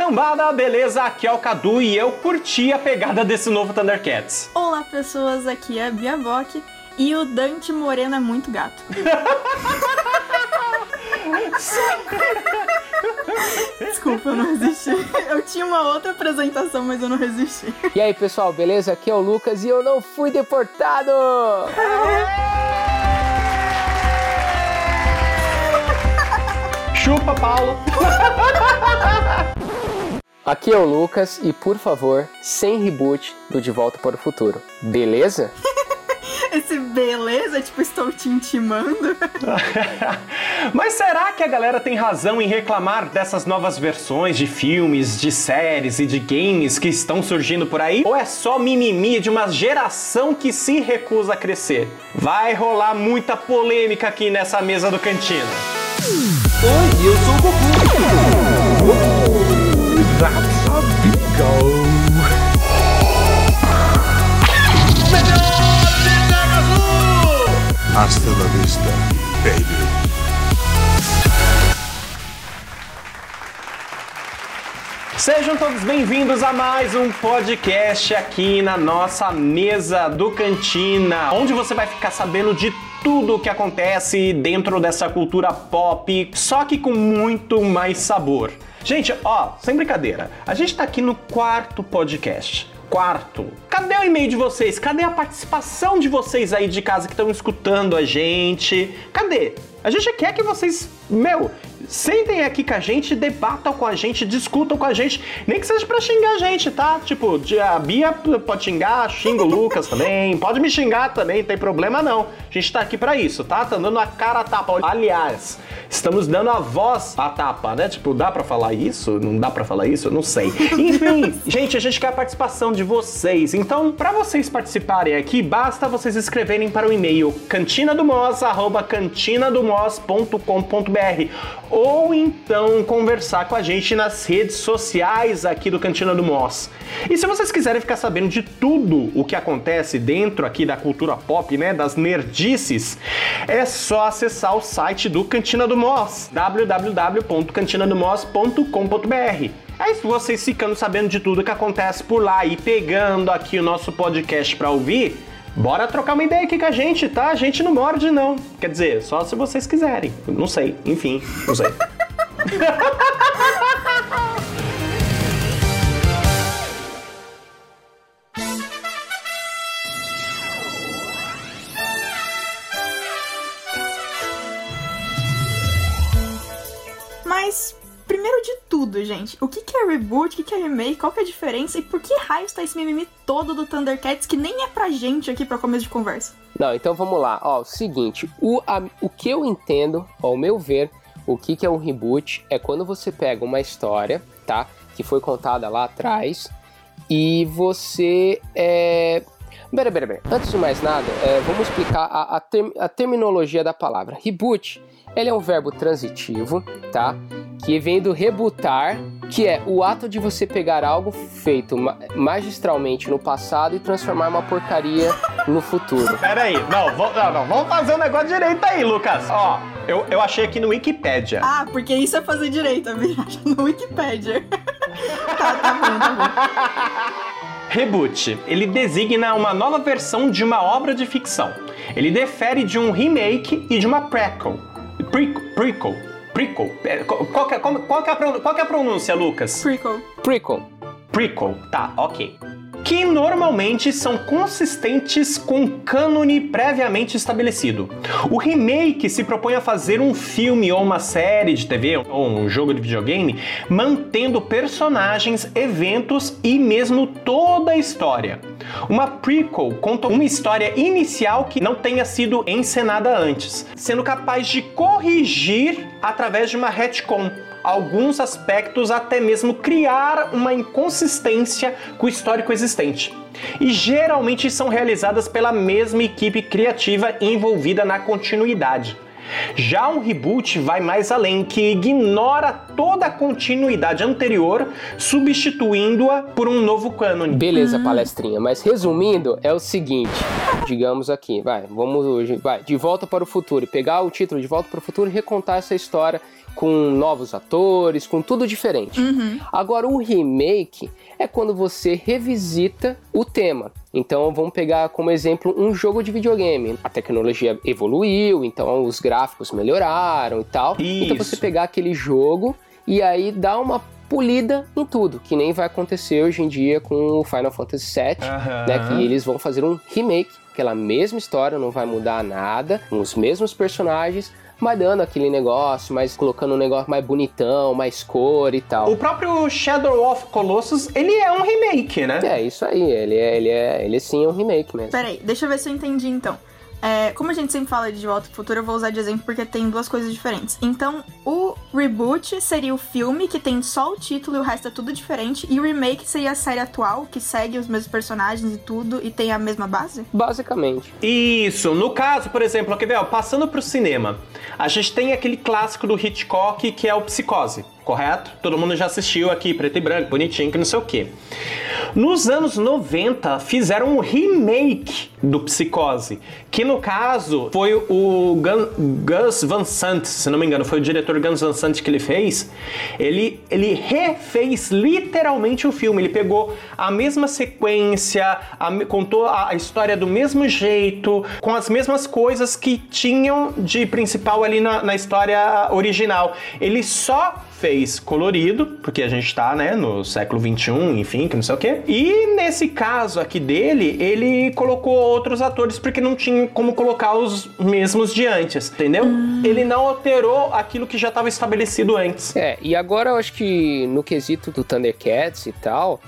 cambada, beleza? Aqui é o Cadu e eu curti a pegada desse novo Thundercats. Olá, pessoas, aqui é a Bia Bock e o Dante Moreno é muito gato. Desculpa, eu não resisti. Eu tinha uma outra apresentação, mas eu não resisti. E aí, pessoal, beleza? Aqui é o Lucas e eu não fui deportado! Chupa, Paulo! Aqui é o Lucas e, por favor, sem reboot do De Volta para o Futuro, beleza? Esse beleza, tipo, estou te intimando. Mas será que a galera tem razão em reclamar dessas novas versões de filmes, de séries e de games que estão surgindo por aí? Ou é só mimimi de uma geração que se recusa a crescer? Vai rolar muita polêmica aqui nessa mesa do Cantina. Oi, eu sou o Goku. Hasta la vista, baby. Sejam todos bem-vindos a mais um podcast aqui na nossa mesa do Cantina, onde você vai ficar sabendo de tudo o que acontece dentro dessa cultura pop, só que com muito mais sabor. Gente, ó, sem brincadeira, a gente tá aqui no quarto podcast. Quarto. Cadê o e-mail de vocês? Cadê a participação de vocês aí de casa que estão escutando a gente? Cadê? A gente quer que vocês, meu, sentem aqui com a gente, debatam com a gente, discutam com a gente, nem que seja pra xingar a gente, tá? Tipo, a Bia pode xingar, xinga o Lucas também, pode me xingar também, não tem problema não. A gente tá aqui pra isso, tá? Tá dando a cara a tapa. Aliás, estamos dando a voz a tapa, né? Tipo, dá pra falar isso? Não dá pra falar isso? Eu não sei. Enfim, gente, a gente quer a participação de vocês. Então, pra vocês participarem aqui, basta vocês escreverem para o e-mail cantinadomos@cantinadomos.com.br ou então conversar com a gente nas redes sociais aqui do Cantina do Moss. E se vocês quiserem ficar sabendo de tudo o que acontece dentro aqui da cultura pop, né, das nerdices, é só acessar o site do Cantina do Moss, www.cantinadomoss.com.br. Aí vocês ficando sabendo de tudo que acontece por lá e pegando aqui o nosso podcast para ouvir, Bora trocar uma ideia aqui com a gente, tá? A gente não morde, não. Quer dizer, só se vocês quiserem. Não sei. Enfim, não sei. Mas, primeiro de tudo, gente, o que que é reboot, o que que é remake, qual que é a diferença e por que raio está esse mimimi todo do Thundercats que nem é pra gente aqui pra começo de conversa? Não, então vamos lá. Ó, o seguinte, o, a- o que eu entendo, ao meu ver, o que, que é um reboot é quando você pega uma história, tá? Que foi contada lá atrás e você é. Pera, pera, pera. Antes de mais nada, é, vamos explicar a, a term- a terminologia da palavra. Reboot, ele é um verbo transitivo, tá? Que vem do rebutar, que é o ato de você pegar algo feito ma- magistralmente no passado e transformar em uma porcaria no futuro. Pera aí, não, vo- não, não, vamos fazer o negócio direito aí, Lucas. Ó, eu, eu achei aqui no Wikipedia. Ah, porque isso é fazer direito, a acha no Wikipedia. tá, tá bom, tá bom. Reboot, ele designa uma nova versão de uma obra de ficção. Ele difere de um remake e de uma prequel. Prequel. Prequel. Prequel. Qual, que é, qual- qual que é qual que é a pronúncia, Lucas? Prequel. Prequel. Prequel, tá, ok. Que normalmente são consistentes com o cânone previamente estabelecido. O remake se propõe a fazer um filme ou uma série de TV ou um jogo de videogame, mantendo personagens, eventos e mesmo toda a história. Uma prequel conta uma história inicial que não tenha sido encenada antes, sendo capaz de corrigir através de uma retcon alguns aspectos, até mesmo criar uma inconsistência com o histórico existente. E geralmente são realizadas pela mesma equipe criativa envolvida na continuidade. Já um reboot vai mais além, que ignora toda a continuidade anterior, substituindo-a por um novo cânone. Beleza, palestrinha. Mas resumindo, é o seguinte: digamos aqui, vai, vamos hoje, vai, de volta para o futuro, pegar o título de volta para o futuro e recontar essa história com novos atores, com tudo diferente. Uhum. Agora, o remake é quando você revisita o tema. Então, vamos pegar como exemplo um jogo de videogame. A tecnologia evoluiu, então os gráficos melhoraram e tal. Então, Isso. você pegar aquele jogo e aí dar uma polida em tudo, que nem vai acontecer hoje em dia com o Final Fantasy VII, Aham. né? Que eles vão fazer um remake, aquela mesma história, não vai mudar nada, com os mesmos personagens, mas dando aquele negócio, mas colocando um negócio mais bonitão, mais cor e tal. O próprio Shadow of Colossus, ele é um remake, né? É, isso aí, ele é, ele é, ele sim é um remake mesmo. Peraí, deixa eu ver se eu entendi então. É, como a gente sempre fala de Volta pro Futuro, eu vou usar de exemplo porque tem duas coisas diferentes. Então, o reboot seria o filme que tem só o título e o resto é tudo diferente. E o remake seria a série atual, que segue os mesmos personagens e tudo, e tem a mesma base? Basicamente. Isso, no caso, por exemplo, ver, ó, passando pro cinema, a gente tem aquele clássico do Hitchcock que é o Psicose, correto? Todo mundo já assistiu aqui, preto e branco, bonitinho, que não sei o quê. Nos anos 90, fizeram um remake do Psicose, que no caso foi o Gun- Gus Van Sant, se não me engano, foi o diretor Gus Van Sant que ele fez. Ele, ele refez literalmente o filme, ele pegou a mesma sequência, a contou a, a história do mesmo jeito, com as mesmas coisas que tinham de principal ali na, na história original. Ele só fez colorido, porque a gente tá, né, no século 21, enfim, que não sei o quê. E nesse caso aqui dele, ele colocou outros atores porque não tinha como colocar os mesmos de antes, entendeu? Ele não alterou aquilo que já estava estabelecido antes. É, e agora eu acho que no quesito do Thundercats e tal,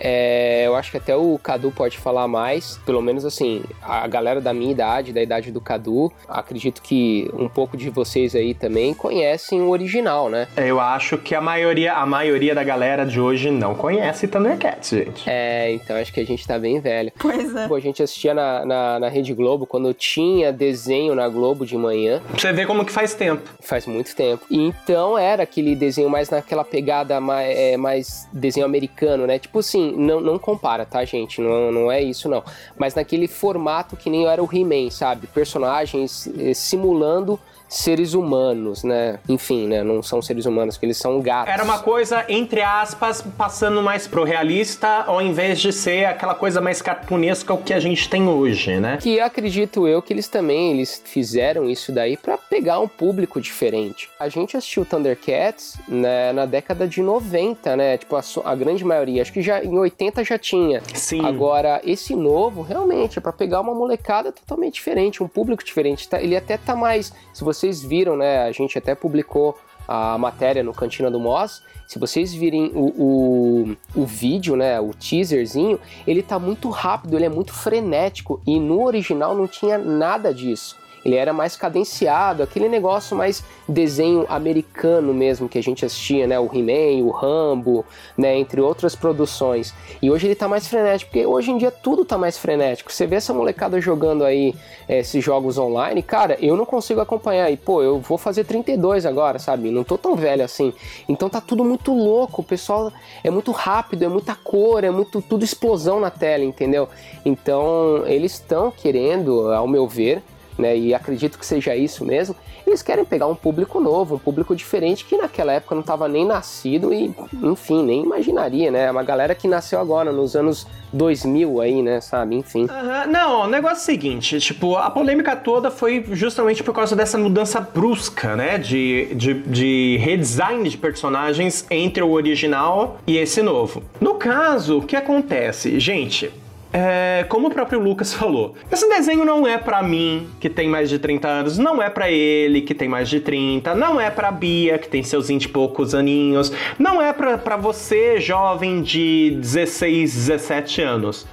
é, eu acho que até o Cadu pode falar mais, pelo menos assim, a galera da minha idade, da idade do Cadu, acredito que um pouco de vocês aí também conhecem o original, né? Eu acho que a maioria, a maioria da galera de hoje não conhece Thundercats, gente. É, então acho que a gente tá bem velho. Pois é. Pô, a gente assistia na, na, na Rede Globo quando tinha desenho na Globo de manhã, Pra você ver como que faz tempo. faz muito tempo. E então era aquele desenho mais naquela pegada mais, é, mais desenho americano, né? Tipo assim, não, não compara, tá, gente? Não, não é isso, não. Mas naquele formato que nem era o He-Man, sabe? Personagens eh, simulando seres humanos, né? Enfim, né? Não são seres humanos, que eles são gatos. Era uma coisa, entre aspas, passando mais pro realista, ao invés de ser aquela coisa mais cartunesca o que a gente tem hoje, né? Que acredito eu que eles também eles fizeram isso daí pra pegar um público diferente. A gente assistiu Thundercats né, na década de 90, né? Tipo, a, a grande maioria. Acho que já em 80 já tinha. Sim. Agora, esse novo, realmente, é pra pegar uma molecada totalmente diferente, um público diferente. Tá? Ele até tá mais. Se vocês viram, né? A gente até publicou a matéria no Cantina do Moss. Se vocês virem o, o, o vídeo, né? O teaserzinho, ele tá muito rápido, ele é muito frenético. E no original não tinha nada disso. Ele era mais cadenciado, aquele negócio mais desenho americano mesmo que a gente assistia, né? O He-Man, o Rambo, né? Entre outras produções. E hoje ele tá mais frenético, porque hoje em dia tudo tá mais frenético. Você vê essa molecada jogando aí eh, esses jogos online, cara, eu não consigo acompanhar. E, pô, eu vou fazer 32 agora, sabe? Não tô tão velho assim. Então tá tudo muito louco, o pessoal é muito rápido, é muita cor, é muito tudo explosão na tela, entendeu? Então eles estão querendo, ao meu ver, né, e acredito que seja isso mesmo, eles querem pegar um público novo, um público diferente que naquela época não estava nem nascido e, enfim, nem imaginaria, né? Uma galera que nasceu agora, nos anos 2000 aí, né, sabe? Enfim. Não, o negócio é o seguinte, tipo, a polêmica toda foi justamente por causa dessa mudança brusca, né, de, de, de redesign de personagens entre o original e esse novo. No caso, o que acontece? Gente, é, como o próprio Lucas falou, esse desenho não é pra mim, que tem mais de 30 anos, não é pra ele, que tem mais de 30, não é pra Bia, que tem seus 20 e poucos aninhos, não é pra, pra você, jovem de 16, 17 anos.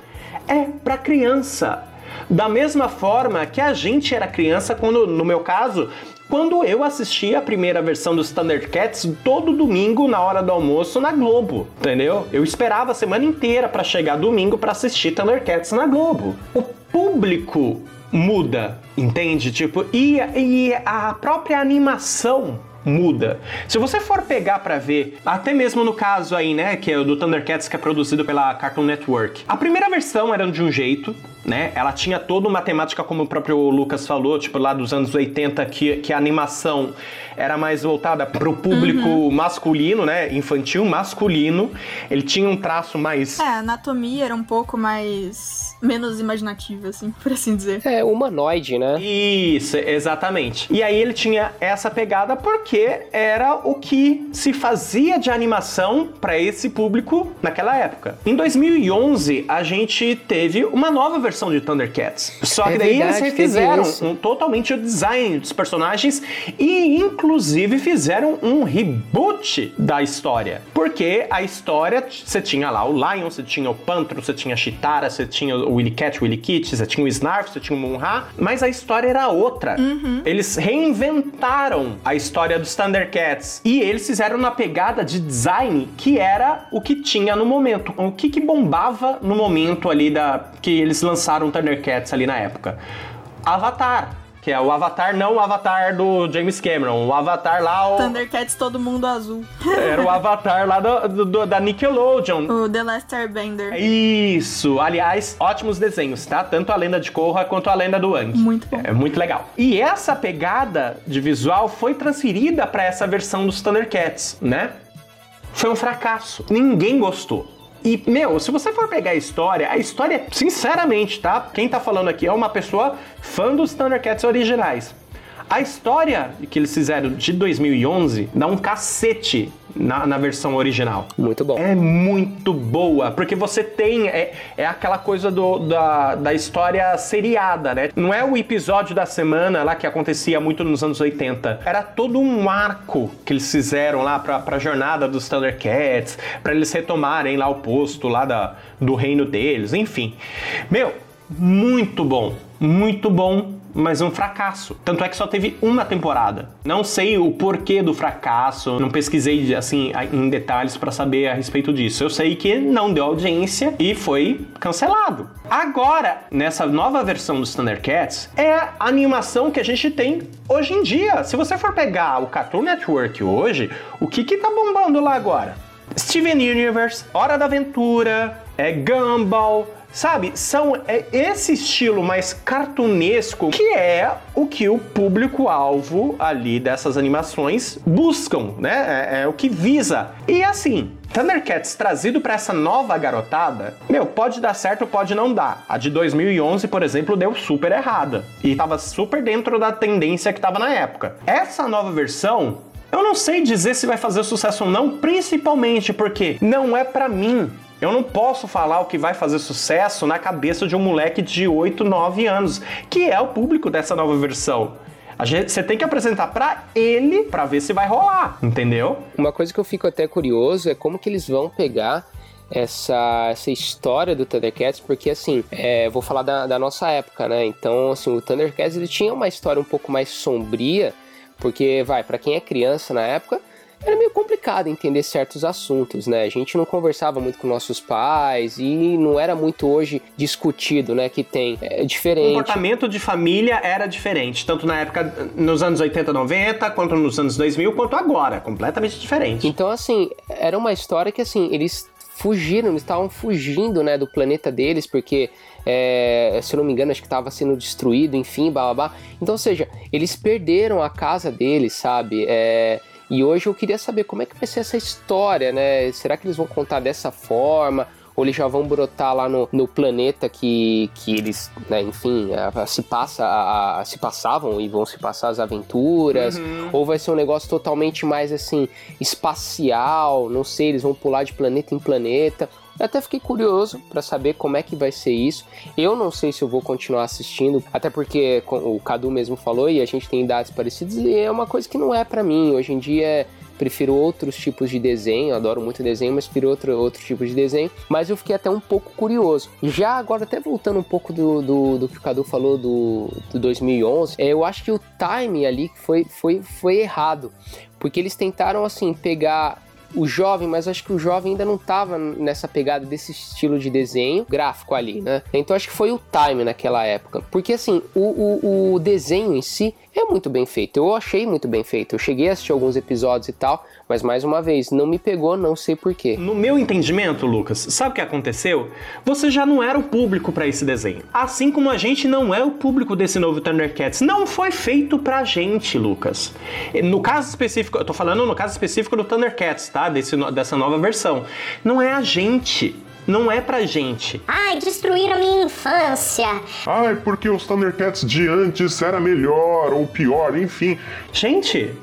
É pra criança. Da mesma forma que a gente era criança quando, no meu caso, quando eu assistia a primeira versão dos Thundercats todo domingo na hora do almoço na Globo, entendeu? Eu esperava a semana inteira pra chegar domingo pra assistir Thundercats na Globo. O público muda, entende? Tipo, e, e a própria animação muda. Se você for pegar pra ver, até mesmo no caso aí, né, que é o do Thundercats que é produzido pela Cartoon Network. A primeira versão era de um jeito, né? Ela tinha toda uma temática, como o próprio Lucas falou, tipo lá dos anos 80, que, que a animação era mais voltada para o público Uhum. masculino, né? Infantil, masculino. Ele tinha um traço mais. É, a anatomia era um pouco mais. menos imaginativa, assim, por assim dizer. É humanoide, né? Isso, exatamente. E aí ele tinha essa pegada porque era o que se fazia de animação para esse público naquela época. Em 2011, a gente teve uma nova versão de Thundercats. Só que É daí verdade, eles refizeram um, totalmente o design dos personagens e inclusive fizeram um reboot da história. Porque a história, você tinha lá o Lion, você tinha o Pantro, você tinha a Chitara, você tinha o Willy Cat, o Willy Kitty, você tinha o Snarf, você tinha o Munra, mas a história era outra. Eles reinventaram a história dos Thundercats e eles fizeram na pegada de design que era o que tinha no momento. O que, que bombava no momento ali da que eles lançaram o Thundercats ali na época? Avatar. Que é o Avatar, não o Avatar do James Cameron. O Avatar lá, o- Thundercats todo mundo azul. era o Avatar lá do- do- da Nickelodeon. O The Last Airbender. Isso! Aliás, ótimos desenhos, tá? Tanto a lenda de Korra quanto a lenda do Aang. Muito bom. É muito legal. E essa pegada de visual foi transferida para essa versão dos Thundercats, né? Foi um fracasso. Ninguém gostou. E, meu, se você for pegar a história, a história, sinceramente, tá? Quem tá falando aqui é uma pessoa fã dos Thundercats originais. A história que eles fizeram de 2011 dá um cacete na, na versão original. Muito bom. É muito boa, porque você tem. É, é aquela coisa do, da, da história seriada, né? Não é o episódio da semana lá que acontecia muito nos anos 80. Era todo um arco que eles fizeram lá pra, pra jornada dos Thundercats, pra eles retomarem lá o posto lá da, do reino deles, enfim. Meu, muito bom, muito bom mas um fracasso. Tanto é que só teve uma temporada. Não sei o porquê do fracasso, não pesquisei assim em detalhes para saber a respeito disso. Eu sei que não deu audiência e foi cancelado. Agora, nessa nova versão dos Thundercats, é a animação que a gente tem hoje em dia. Se você for pegar o Cartoon Network hoje, o que que tá bombando lá agora? Steven Universe, Hora da Aventura, é Gumball, Sabe, são é esse estilo mais cartunesco que é o que o público-alvo ali dessas animações buscam, né? É, é o que visa. E assim, Thundercats trazido para essa nova garotada, meu, pode dar certo, pode não dar. A de 2011, por exemplo, deu super errada e tava super dentro da tendência que tava na época. Essa nova versão eu não sei dizer se vai fazer sucesso ou não, principalmente porque não é pra mim. Eu não posso falar o que vai fazer sucesso na cabeça de um moleque de 8, 9 anos, que é o público dessa nova versão. Gente, você tem que apresentar pra ele pra ver se vai rolar, entendeu? Uma coisa que eu fico até curioso é como que eles vão pegar essa, essa história do Thundercats, porque assim, é, vou falar da, da nossa época, né? Então, assim, o Thundercats ele tinha uma história um pouco mais sombria, porque, vai, para quem é criança na época, era meio complicado entender certos assuntos, né? A gente não conversava muito com nossos pais e não era muito hoje discutido, né? Que tem é O diferente. comportamento de família era diferente, tanto na época, nos anos 80, 90, quanto nos anos 2000, quanto agora, completamente diferente. Então, assim, era uma história que, assim, eles fugiram, eles estavam fugindo, né, do planeta deles, porque, é, se eu não me engano, acho que estava sendo destruído, enfim, blá, blá, blá. Então, ou seja, eles perderam a casa deles, sabe? É, e hoje eu queria saber como é que vai ser essa história, né? Será que eles vão contar dessa forma? Ou eles já vão brotar lá no, no planeta que, que eles, né, enfim, a- a- se, passa, a- se passavam e vão se passar as aventuras? Ou vai ser um negócio totalmente mais assim, espacial? Não sei, eles vão pular de planeta em planeta. Eu até fiquei curioso para saber como é que vai ser isso. Eu não sei se eu vou continuar assistindo, até porque o Cadu mesmo falou e a gente tem idades parecidas e é uma coisa que não é para mim. Hoje em dia prefiro outros tipos de desenho, adoro muito desenho, mas prefiro outro, outro tipo de desenho. Mas eu fiquei até um pouco curioso. Já agora, até voltando um pouco do, do, do que o Cadu falou do, do 2011, é, eu acho que o time ali foi, foi, foi errado. Porque eles tentaram, assim, pegar o jovem, mas acho que o jovem ainda não tava nessa pegada desse estilo de desenho gráfico ali, né? Então acho que foi o time naquela época. Porque assim, o, o, o desenho em si é muito bem feito. Eu achei muito bem feito. Eu cheguei a assistir alguns episódios e tal, Mas mais uma vez, não me pegou, não sei porquê. No meu entendimento, Lucas, sabe o que aconteceu? Você já não era o público para esse desenho. Assim como a gente não é o público desse novo Thundercats. Não foi feito pra gente, Lucas. No caso específico, eu tô falando no caso específico do Thundercats, tá? Desse, dessa nova versão. Não é a gente. Não é pra gente. Ai, destruíram minha infância. Ai, porque os Thundercats de antes era melhor ou pior, enfim. Gente,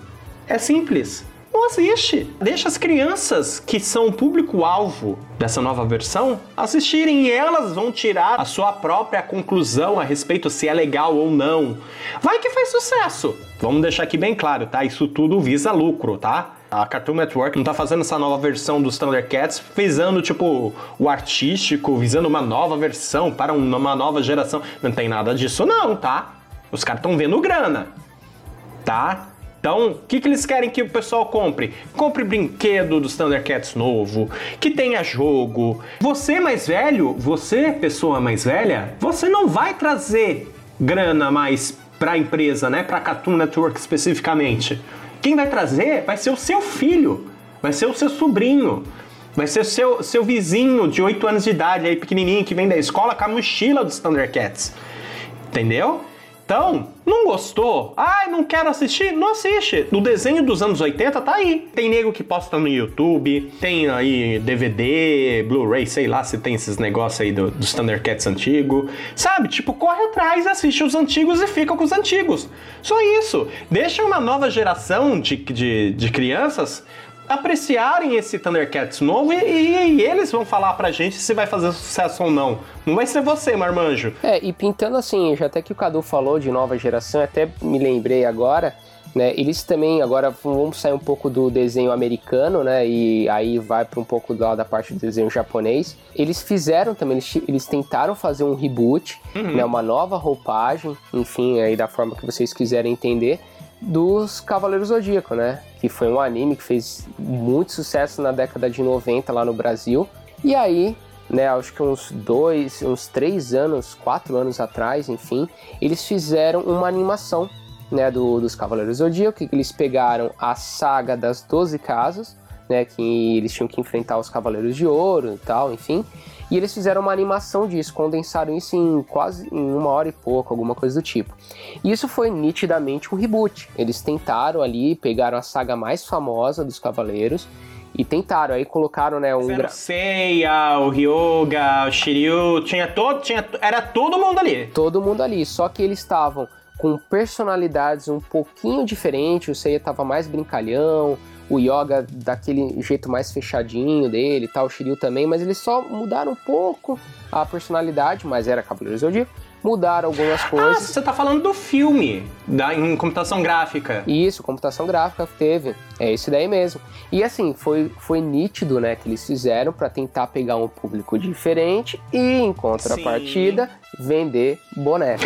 é simples. Não assiste. Deixa as crianças, que são o público-alvo dessa nova versão, assistirem e elas vão tirar a sua própria conclusão a respeito se é legal ou não. Vai que faz sucesso. Vamos deixar aqui bem claro, tá? Isso tudo visa lucro, tá? A Cartoon Network não tá fazendo essa nova versão dos Thundercats visando, tipo, o artístico, visando uma nova versão para uma nova geração. Não tem nada disso, não, tá? Os caras estão vendo grana, tá? Então, o que, que eles querem que o pessoal compre? Compre brinquedo dos Thundercats novo, que tenha jogo. Você mais velho, você pessoa mais velha, você não vai trazer grana mais para a empresa, né? Para Cartoon Network especificamente. Quem vai trazer vai ser o seu filho, vai ser o seu sobrinho, vai ser o seu, seu vizinho de 8 anos de idade aí pequenininho que vem da escola com a mochila dos Thundercats. Entendeu? Então, não gostou? Ai, não quero assistir? Não assiste. O desenho dos anos 80 tá aí. Tem nego que posta no YouTube, tem aí DVD, Blu-ray, sei lá se tem esses negócios aí do, dos Thundercats antigos. Sabe? Tipo, corre atrás, assiste os antigos e fica com os antigos. Só isso. Deixa uma nova geração de, de, de crianças apreciarem esse Thundercats novo e, e, e, eles vão falar pra gente se vai fazer sucesso ou não. Não vai ser você, Marmanjo. É, e pintando assim, já até que o Cadu falou de nova geração, até me lembrei agora, né? Eles também, agora vamos sair um pouco do desenho americano, né? E aí vai para um pouco lá da parte do desenho japonês. Eles fizeram também, eles, eles tentaram fazer um reboot, uhum. né? Uma nova roupagem, enfim, aí da forma que vocês quiserem entender dos Cavaleiros Zodíaco, né? Que foi um anime que fez muito sucesso na década de 90 lá no Brasil. E aí, né, acho que uns dois, uns três anos, quatro anos atrás, enfim, eles fizeram uma animação, né, do, dos Cavaleiros Zodíaco, que eles pegaram a saga das 12 casas, né, que eles tinham que enfrentar os Cavaleiros de Ouro e tal, enfim. E eles fizeram uma animação disso, condensaram isso em quase em uma hora e pouco, alguma coisa do tipo. E isso foi nitidamente um reboot. Eles tentaram ali, pegaram a saga mais famosa dos Cavaleiros e tentaram, aí colocaram, né, um... Gra... Seiya, o Ryoga, o Shiryu, tinha todo, tinha, era todo mundo ali. Todo mundo ali, só que eles estavam com personalidades um pouquinho diferentes, o Seiya tava mais brincalhão, o Yoga daquele jeito mais fechadinho dele e tal, o Shiryu também, mas eles só mudaram um pouco a personalidade, mas era Cavaleiro Zodíaco, mudaram algumas ah, coisas. Ah, você tá falando do filme, da, em computação gráfica. Isso, computação gráfica teve, é esse daí mesmo. E assim, foi, foi nítido, né, que eles fizeram para tentar pegar um público diferente e, em contrapartida, Sim. vender boneco.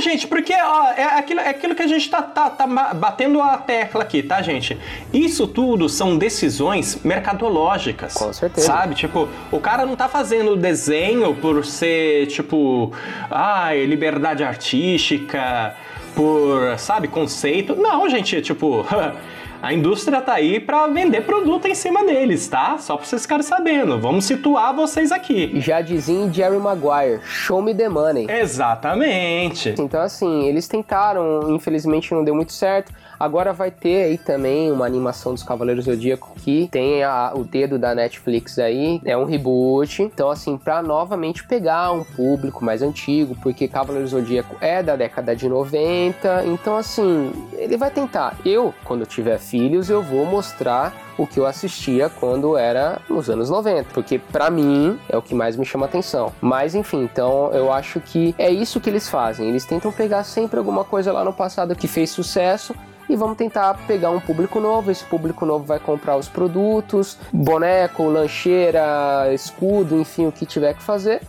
É, gente, porque ó, é, aquilo, é aquilo que a gente tá, tá, tá batendo a tecla aqui, tá, gente? Isso tudo são decisões mercadológicas. Com certeza. Sabe? Tipo, o cara não tá fazendo desenho por ser, tipo, ai, liberdade artística, por, sabe, conceito. Não, gente, tipo. A indústria tá aí para vender produto em cima deles, tá? Só pra vocês ficarem sabendo. Vamos situar vocês aqui. Já dizia Jerry Maguire, show me the money. Exatamente. Então, assim, eles tentaram, infelizmente não deu muito certo. Agora vai ter aí também uma animação dos Cavaleiros Zodíaco que tem a, o dedo da Netflix aí, é um reboot. Então, assim, para novamente pegar um público mais antigo, porque Cavaleiros Zodíaco é da década de 90. Então, assim, ele vai tentar. Eu, quando tiver filhos, eu vou mostrar o que eu assistia quando era nos anos 90, porque para mim é o que mais me chama atenção. Mas enfim, então eu acho que é isso que eles fazem. Eles tentam pegar sempre alguma coisa lá no passado que fez sucesso e vamos tentar pegar um público novo. Esse público novo vai comprar os produtos, boneco, lancheira, escudo, enfim, o que tiver que fazer.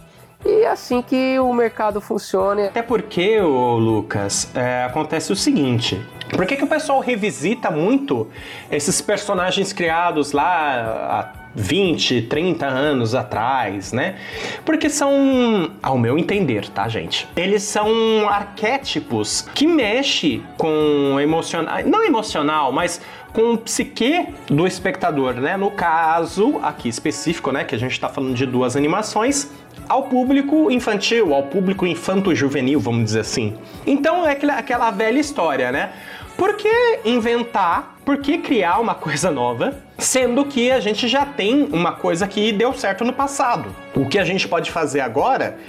E é assim que o mercado funciona. Até porque, ô Lucas, é, acontece o seguinte: por que, que o pessoal revisita muito esses personagens criados lá 20, 30 anos atrás, né? Porque são, ao meu entender, tá, gente? Eles são arquétipos que mexe com emocional, não emocional, mas com o psique do espectador, né? No caso aqui específico, né, que a gente tá falando de duas animações, ao público infantil, ao público infanto-juvenil, vamos dizer assim. Então é aquela velha história, né? Por que inventar? Por que criar uma coisa nova? Sendo que a gente já tem uma coisa que deu certo no passado. O que a gente pode fazer agora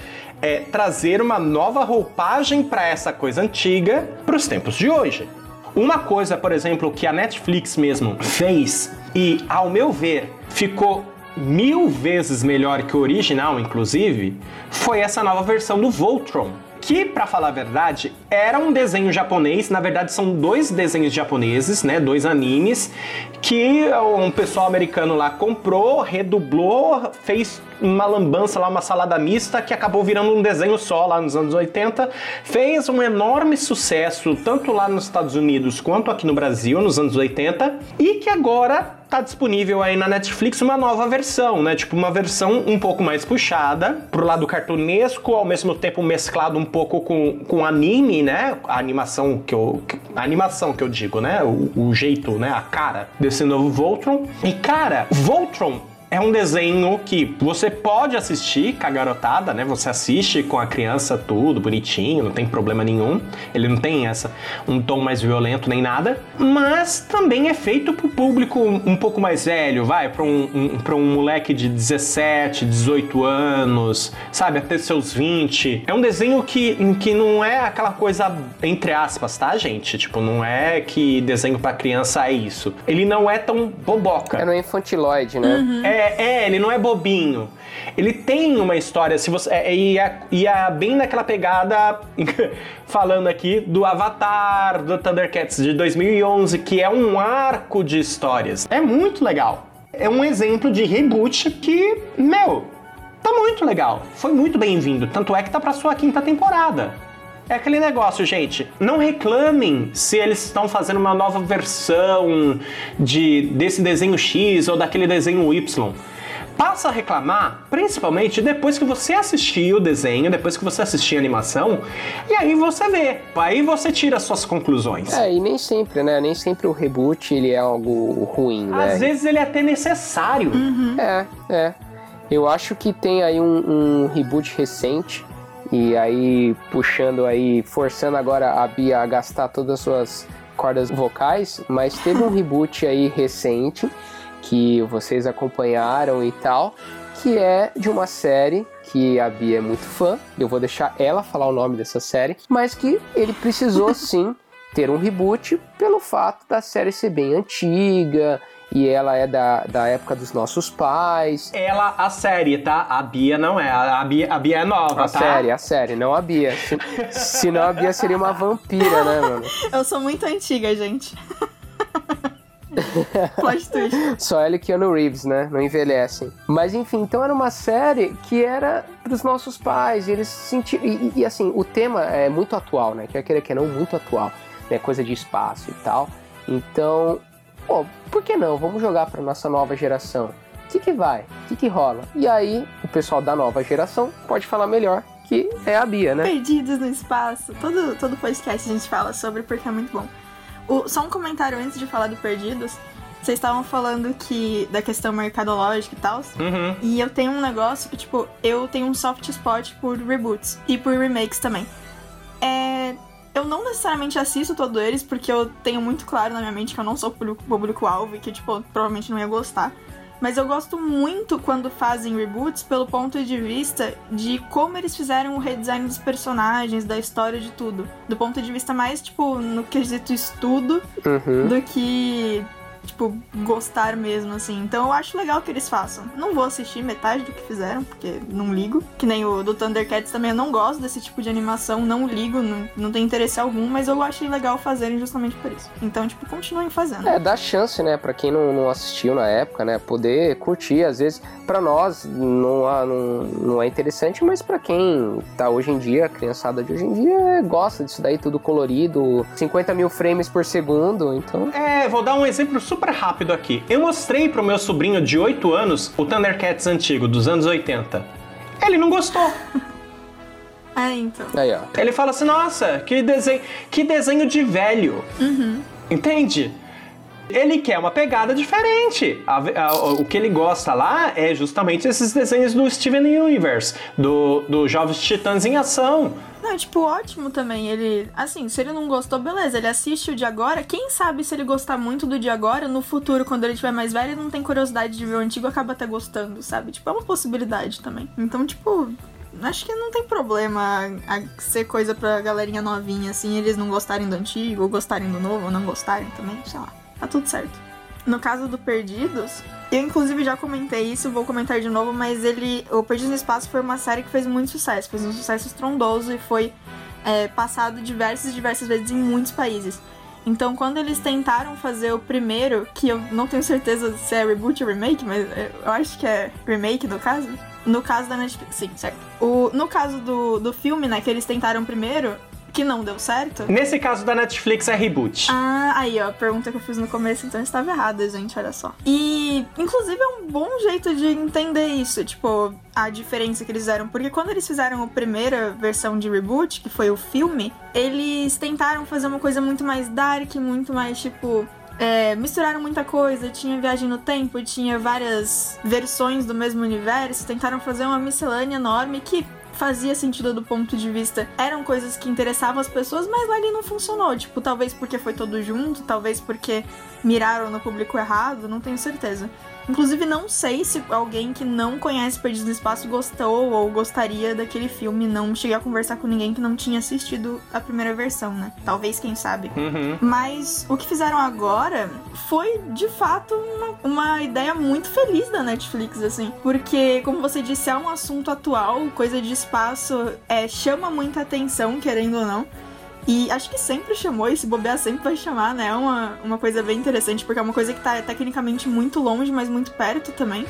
é trazer uma nova roupagem para essa coisa antiga para os tempos de hoje. Uma coisa, por exemplo, que a Netflix mesmo fez e, ao meu ver, ficou mil vezes melhor que o original, inclusive, foi essa nova versão do Voltron. Que, para falar a verdade, era um desenho japonês. Na verdade, são dois desenhos japoneses, né? Dois animes que um pessoal americano lá comprou, redublou, fez uma lambança lá, uma salada mista que acabou virando um desenho só lá nos anos 80. Fez um enorme sucesso tanto lá nos Estados Unidos quanto aqui no Brasil nos anos 80 e que agora tá disponível aí na Netflix uma nova versão, né? Tipo uma versão um pouco mais puxada pro lado cartunesco, ao mesmo tempo mesclado um pouco com, com anime, né? A animação que eu a animação que eu digo, né? O, o jeito, né? A cara desse novo Voltron. E cara, Voltron é um desenho que você pode assistir com a garotada, né? Você assiste com a criança tudo bonitinho, não tem problema nenhum. Ele não tem essa um tom mais violento nem nada, mas também é feito pro público um pouco mais velho, vai, para um, um para um moleque de 17, 18 anos, sabe, até seus 20. É um desenho que que não é aquela coisa entre aspas, tá, gente? Tipo, não é que desenho para criança é isso. Ele não é tão boboca. É no infantiloide, né? Uhum. É, é, ele não é bobinho. Ele tem uma história, se você. É, e, é, e é bem naquela pegada, falando aqui, do Avatar, do Thundercats de 2011, que é um arco de histórias. É muito legal. É um exemplo de reboot que, meu, tá muito legal. Foi muito bem-vindo. Tanto é que tá pra sua quinta temporada. É aquele negócio, gente. Não reclamem se eles estão fazendo uma nova versão de desse desenho X ou daquele desenho Y. Passa a reclamar, principalmente depois que você assistir o desenho, depois que você assistir a animação, e aí você vê. Aí você tira suas conclusões. É, e nem sempre, né? Nem sempre o reboot ele é algo ruim, né? Às vezes ele é até necessário. Uhum. É, é. Eu acho que tem aí um, um reboot recente e aí, puxando aí, forçando agora a Bia a gastar todas as suas cordas vocais, mas teve um reboot aí recente que vocês acompanharam e tal, que é de uma série que a Bia é muito fã. Eu vou deixar ela falar o nome dessa série, mas que ele precisou sim ter um reboot pelo fato da série ser bem antiga e ela é da, da época dos nossos pais. Ela, a série, tá? A Bia não é. A Bia, a Bia é nova, a tá? série, a série, não a Bia. Se, senão a Bia seria uma vampira, né, mano? Eu sou muito antiga, gente. Plot twist. Só ela e Keanu Reeves, né? Não envelhecem. Mas enfim, então era uma série que era pros nossos pais. E eles sentiram. E, e, assim, o tema é muito atual, né? Quer querer que não, muito atual. Né? Coisa de espaço e tal. Então, pô, por que não? Vamos jogar para nossa nova geração. O que, que vai? O que, que rola? E aí, o pessoal da nova geração pode falar melhor, que é a Bia, né? Perdidos no espaço. Todo, todo podcast a gente fala sobre porque é muito bom. O, só um comentário antes de falar do Perdidos. Vocês estavam falando que da questão mercadológica e tal. Uhum. E eu tenho um negócio que, tipo, eu tenho um soft spot por reboots e por remakes também. É, eu não necessariamente assisto todos eles, porque eu tenho muito claro na minha mente que eu não sou público-alvo e que, tipo, provavelmente não ia gostar. Mas eu gosto muito quando fazem reboots pelo ponto de vista de como eles fizeram o redesign dos personagens, da história de tudo. Do ponto de vista mais, tipo, no quesito estudo, Uhum. do que, tipo, gostar mesmo, assim. Então eu acho legal que eles façam. Não vou assistir metade do que fizeram, porque não ligo. Que nem o do Thundercats também, eu não gosto desse tipo de animação, não ligo, não, não tem interesse algum, mas eu achei legal fazerem justamente por isso. Então, tipo, continuem fazendo. É, dá chance, né, pra quem não, não assistiu na época, né, poder curtir. Às vezes, pra nós, não, há- não, não é interessante, mas pra quem tá hoje em dia, a criançada de hoje em dia, gosta disso daí, tudo colorido, 50 mil frames por segundo, então... É, vou dar um exemplo super rápido aqui. Eu mostrei pro meu sobrinho de 8 anos o Thundercats antigo, dos anos 80. Ele não gostou. É, então. Aí, ó. Ele fala assim: nossa, que desenho, que desenho de velho. Entende? Ele quer uma pegada diferente. A- a- o que ele gosta lá é justamente esses desenhos do Steven Universe, do, do Jovens Titãs em Ação. Não, tipo, ótimo também. Ele, assim, se ele não gostou, beleza, ele assiste o de agora. Quem sabe se ele gostar muito do de agora, no futuro, quando ele tiver mais velho, ele não tem curiosidade de ver o antigo, acaba até gostando, sabe? Tipo, é uma possibilidade também. Então, tipo, acho que não tem problema a, a ser coisa pra galerinha novinha, assim, eles não gostarem do antigo, ou gostarem do novo, ou não gostarem também, sei lá. Tá tudo certo. No caso do Perdidos, eu inclusive já comentei isso, vou comentar de novo, mas ele. O Perdidos no Espaço foi uma série que fez muito sucesso, fez um sucesso estrondoso e foi é, passado diversas e diversas vezes em muitos países. Então, quando eles tentaram fazer o primeiro, que eu não tenho certeza se é reboot ou remake, mas eu acho que é remake no caso. No caso da Netflix, sim, certo. O, no caso do, do filme, né, que eles tentaram primeiro, que não deu certo. Nesse caso da Netflix é reboot. Ah, aí, ó, a pergunta que eu fiz no começo, então estava errada, gente, olha só. E, inclusive, é um bom jeito de entender isso, tipo, a diferença que eles fizeram. Porque quando eles fizeram a primeira versão de reboot, que foi o filme, eles tentaram fazer uma coisa muito mais dark, muito mais, tipo. é, misturaram muita coisa, tinha viagem no tempo, tinha várias versões do mesmo universo, tentaram fazer uma miscelânea enorme que fazia sentido do ponto de vista. Eram coisas que interessavam as pessoas, mas lá ali não funcionou. Tipo, talvez porque foi todo junto, talvez porque miraram no público errado, não tenho certeza. Inclusive, não sei se alguém que não conhece Perdidos no Espaço gostou ou gostaria daquele filme. Não cheguei a conversar com ninguém que não tinha assistido a primeira versão, né? Talvez, quem sabe. Uhum. Mas o que fizeram agora foi, de fato, uma, uma ideia muito feliz da Netflix, assim. Porque, como você disse, é um assunto atual, coisa de espaço é, chama muita atenção, querendo ou não. E acho que sempre chamou, e se bobear sempre vai chamar, né? É uma, uma coisa bem interessante, porque é uma coisa que tá tecnicamente muito longe, mas muito perto também.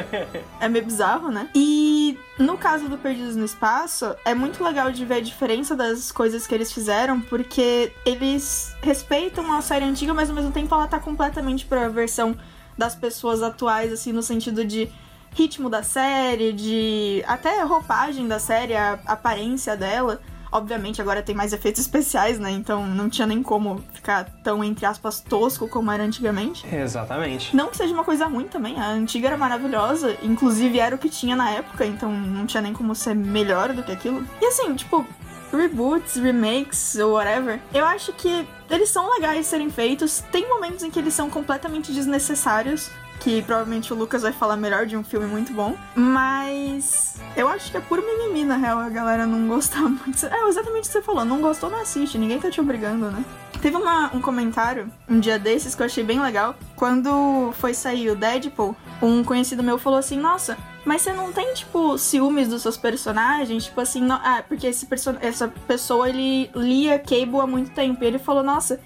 é meio bizarro, né? E no caso do Perdidos no Espaço, é muito legal de ver a diferença das coisas que eles fizeram, porque eles respeitam a série antiga, mas ao mesmo tempo ela tá completamente pra versão das pessoas atuais, assim, no sentido de ritmo da série, de até a roupagem da série, a aparência dela. Obviamente agora tem mais efeitos especiais, né? Então não tinha nem como ficar tão, entre aspas, tosco como era antigamente. Exatamente. Não que seja uma coisa ruim também, a antiga era maravilhosa, inclusive era o que tinha na época, então não tinha nem como ser melhor do que aquilo. E assim, tipo, reboots, remakes ou whatever, eu acho que eles são legais serem feitos. Tem momentos em que eles são completamente desnecessários, que provavelmente o Lucas vai falar melhor de um filme muito bom, mas eu acho que é por mimimi, na real, a galera não gostar muito. É exatamente o que você falou, não gostou, não assiste, ninguém tá te obrigando, né? Teve uma- um comentário um dia desses que eu achei bem legal. Quando foi sair o Deadpool, um conhecido meu falou assim: Nossa, mas você não tem, tipo, ciúmes dos seus personagens? Tipo assim, não... ah, porque esse perso... essa pessoa ele lia Cable há muito tempo. E ele falou: Nossa,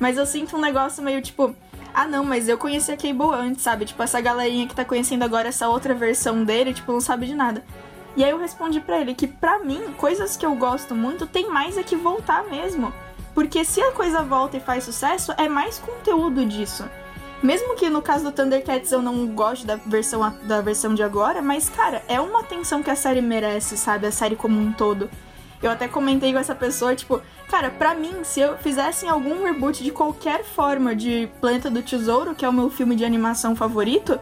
mas eu sinto um negócio meio tipo. Ah, não, mas eu conheci a Cable antes, sabe? Tipo, essa galerinha que tá conhecendo agora essa outra versão dele, tipo, não sabe de nada. E aí eu respondi pra ele que, pra mim, coisas que eu gosto muito tem mais é que voltar mesmo. Porque se a coisa volta e faz sucesso, é mais conteúdo disso. Mesmo que no caso do Thundercats eu não goste da versão, da versão de agora, mas, cara, é uma atenção que a série merece, sabe? A série como um todo. Eu até comentei com essa pessoa, tipo, cara, pra mim, se eu fizessem algum reboot de qualquer forma de Planeta do Tesouro, que é o meu filme de animação favorito,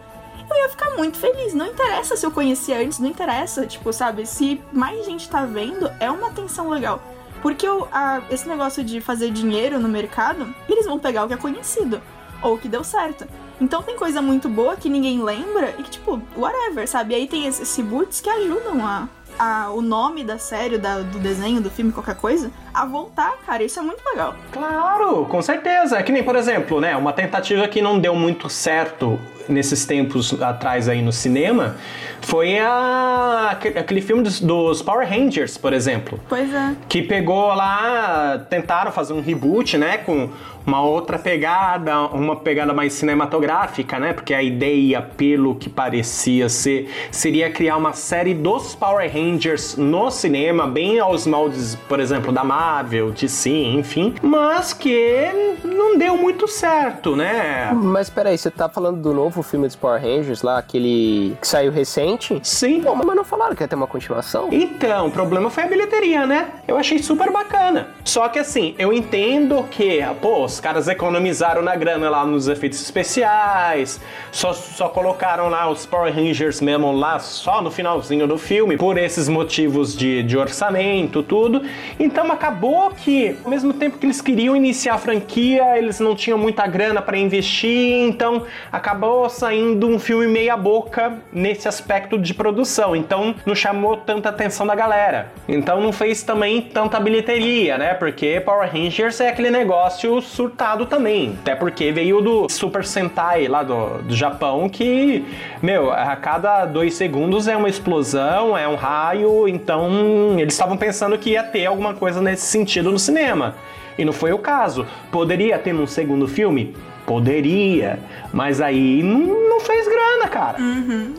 eu ia ficar muito feliz. Não interessa se eu conhecia antes, não interessa, tipo, sabe? Se mais gente tá vendo, é uma atenção legal. Porque a- esse negócio de fazer dinheiro no mercado, eles vão pegar o que é conhecido, ou o que deu certo. Então tem coisa muito boa que ninguém lembra e que, tipo, whatever, sabe? E aí tem esses reboots que ajudam a, a- o nome da série, da- do desenho, do filme, qualquer coisa, a voltar, cara. Isso é muito legal. Claro, com certeza. É que nem, por exemplo, né, uma tentativa que não deu muito certo nesses tempos atrás aí no cinema Foi a, aque- aquele filme dos, dos Power Rangers, por exemplo. Pois é. Que pegou lá, tentaram fazer um reboot, né? Com uma outra pegada, uma pegada mais cinematográfica, né? Porque a ideia, pelo que parecia ser, seria criar uma série dos Power Rangers no cinema, bem aos moldes, por exemplo, da Marvel, DC, enfim. Mas que não deu muito certo, né? Mas peraí, você tá falando do novo filme dos Power Rangers lá, aquele que saiu recente? Sim. Pô, mas não falaram que ia ter uma continuação? Então, o problema foi a bilheteria, né? Eu achei super bacana. Só que assim, eu entendo que, pô, os caras economizaram na grana lá nos efeitos especiais, só, só colocaram lá os Power Rangers mesmo lá só no finalzinho do filme, por esses motivos de, de orçamento, tudo. Então acabou que, ao mesmo tempo que eles queriam iniciar a franquia, eles não tinham muita grana para investir, então acabou saindo um filme meia boca nesse aspecto de produção. Então não chamou tanta atenção da galera. Então não fez também tanta bilheteria, né? Porque Power Rangers é aquele negócio surtado também. Até porque veio do Super Sentai lá do, do Japão, que, meu, a cada dois segundos é uma explosão, é um raio. Então eles estavam pensando que ia ter alguma coisa nesse sentido no cinema. E não foi o caso. Poderia ter num segundo filme? Poderia, mas aí não, não fez grana, cara.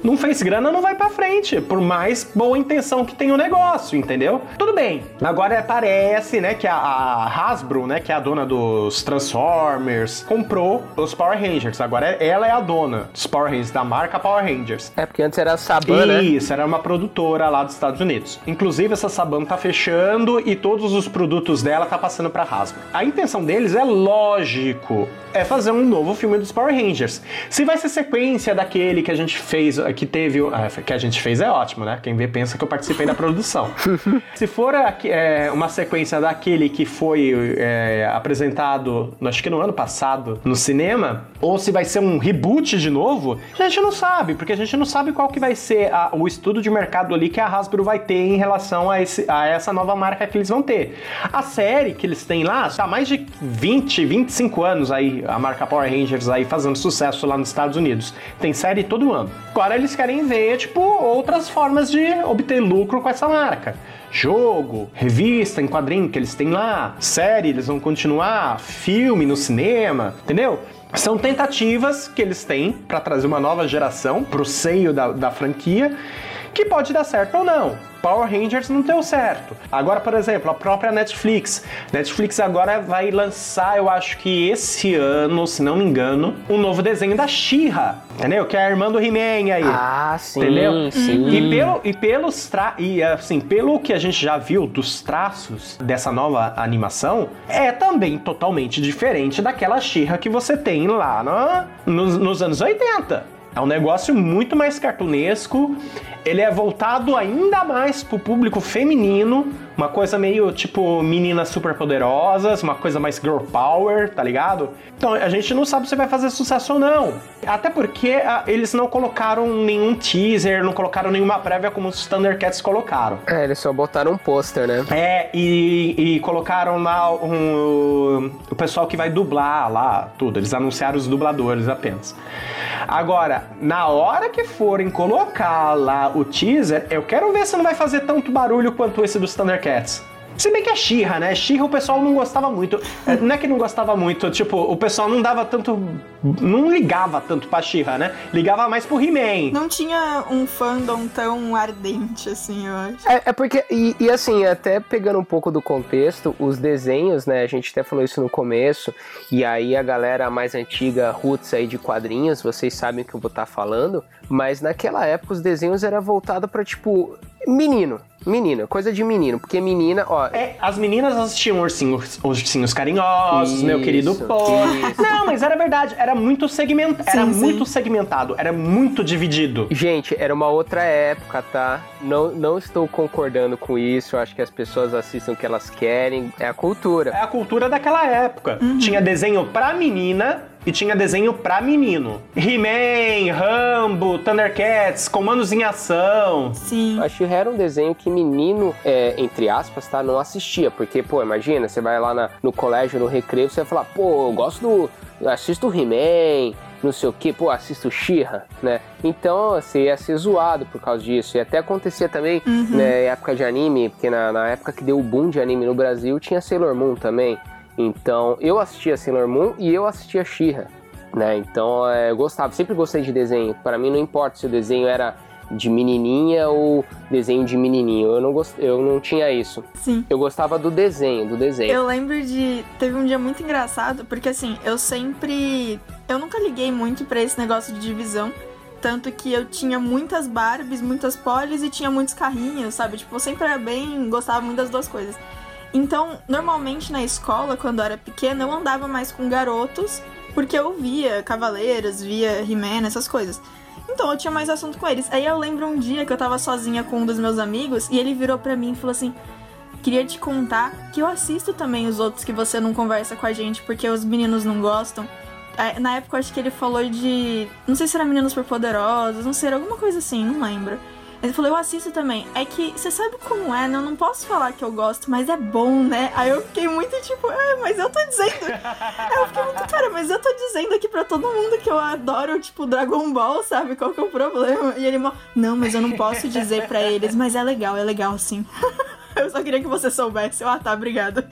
Não fez grana, não vai pra frente, por mais boa intenção que tenha o negócio, entendeu? Tudo bem. Agora parece, né, que a, a Hasbro, né, que é a dona dos Transformers, comprou os Power Rangers. Agora ela é a dona dos Power Rangers, da marca Power Rangers. É, porque antes era a Saban, né? Isso, era uma produtora lá dos Estados Unidos. Inclusive, essa Saban tá fechando e todos os produtos dela tá passando pra Hasbro. A intenção deles é lógico, é fazer um novo filme dos Power Rangers. Se vai ser sequência daquele que a gente fez, que teve, ah, que a gente fez é ótimo, né? Quem vê pensa que eu participei da produção. Se for é, uma sequência daquele que foi é, apresentado, acho que no ano passado, no cinema, ou se vai ser um reboot de novo, a gente não sabe, porque a gente não sabe qual que vai ser a- o estudo de mercado ali que a Hasbro vai ter em relação a, esse- a essa nova marca que eles vão ter. A série que eles têm lá, tá há mais de 20, 25 anos aí, a marca Power Rangers aí fazendo sucesso lá nos Estados Unidos. Tem série todo ano. Agora eles querem ver, tipo, outras formas de obter lucro com essa marca. Jogo, revista em quadrinho que eles têm lá, série, eles vão continuar, filme no cinema, entendeu? São tentativas que eles têm para trazer uma nova geração pro seio da, da franquia, que pode dar certo ou não. Power Rangers não deu certo. Agora, por exemplo, a própria Netflix. Netflix agora vai lançar, eu acho que esse ano, se não me engano, um novo desenho da She-Ra, entendeu? Que é a irmã do He-Man aí. Ah, sim, Entendeu? sim. E, pelo, e pelos tra e assim, pelo que a gente já viu dos traços dessa nova animação, é também totalmente diferente daquela She-Ra que você tem lá na- nos, nos anos 80. É um negócio muito mais cartunesco. Ele é voltado ainda mais pro público feminino, uma coisa meio tipo meninas super poderosas, uma coisa mais girl power, tá ligado? Então a gente não sabe se vai fazer sucesso ou não. Até porque ah, eles não colocaram nenhum teaser, não colocaram nenhuma prévia como os Thundercats colocaram. É, eles só botaram um pôster, né? É, e, e colocaram lá um- o pessoal que vai dublar lá, tudo. Eles anunciaram os dubladores apenas. Agora, na hora que forem colocar lá o teaser, eu quero ver se não vai fazer tanto barulho quanto esse dos Thundercats. Se bem que é She-Ra, né? She-Ra o pessoal não gostava muito. É, Não é que não gostava muito, tipo, o pessoal não dava tanto. Não ligava tanto pra She-Ra, né? Ligava mais pro He-Man. Não tinha um fandom tão ardente assim, eu acho. É, é porque, e, e assim, até pegando um pouco do contexto, os desenhos, né, a gente até falou isso no começo, e aí a galera mais antiga, roots aí de quadrinhos, vocês sabem o que eu vou estar falando, mas naquela época os desenhos era voltado pra, tipo, menino, menino, coisa de menino, porque menina, ó, É, as meninas assistiam ursinhos, ursinhos carinhosos, meu Isso, querido pô. Não, mas era verdade, era muito segmentado, era Sim, muito segmentado, era muito dividido. Gente, era uma outra época, tá? Não, não estou concordando com isso. Eu acho que as pessoas assistem o que elas querem. É a cultura. É a cultura daquela época. Tinha desenho pra menina e tinha desenho pra menino. He-Man, Rambo, Thundercats, Comandos em Ação. Sim. A She-Ra era um desenho que menino, é, entre aspas, tá, não assistia. Porque, pô, imagina, você vai lá na- no colégio, no recreio, você vai falar, pô, eu gosto do. eu assisto o He-Man, não sei o que, pô, assisto Xirra, né? Então você ia ser zoado por causa disso. E até acontecia também, Uhum. né, época de anime, porque na, na época que deu o boom de anime no Brasil, tinha Sailor Moon também. Então eu assistia Sailor Moon e eu assistia Xirra, né? Então é, eu gostava, sempre gostei de desenho. Para mim não importa se o desenho era de menininha ou desenho de menininho. Eu não, gost... eu não tinha isso. Sim. Eu gostava do desenho, do desenho. Eu lembro de. Teve um dia muito engraçado, porque assim, eu sempre. Eu nunca liguei muito pra esse negócio de divisão. Tanto que eu tinha muitas Barbies, muitas Polis e tinha muitos carrinhos, sabe? Tipo, eu sempre era bem. gostava muito das duas coisas. Então, normalmente na escola, quando eu era pequena, eu andava mais com garotos, porque eu via Cavaleiros, via He-Man, essas coisas. Então eu tinha mais assunto com eles. Aí eu lembro um dia que eu tava sozinha com um dos meus amigos e ele virou pra mim e falou assim: Queria te contar que eu assisto também os outros que você não conversa com a gente porque os meninos não gostam. É, Na época eu acho que ele falou de. Não sei se era Meninos Superpoderosos, não sei, era alguma coisa assim, não lembro. Ele falou, eu assisto também. É que você sabe como é, né? Eu não posso falar que eu gosto, mas é bom, né? Aí eu fiquei muito tipo, é, mas eu tô dizendo. Aí eu fiquei muito, cara, mas eu tô dizendo aqui pra todo mundo que eu adoro, tipo, Dragon Ball, sabe? Qual que é o problema? E ele, não, mas eu não posso dizer pra eles, mas é legal, é legal sim. Eu só queria que você soubesse. Ah, tá, obrigada.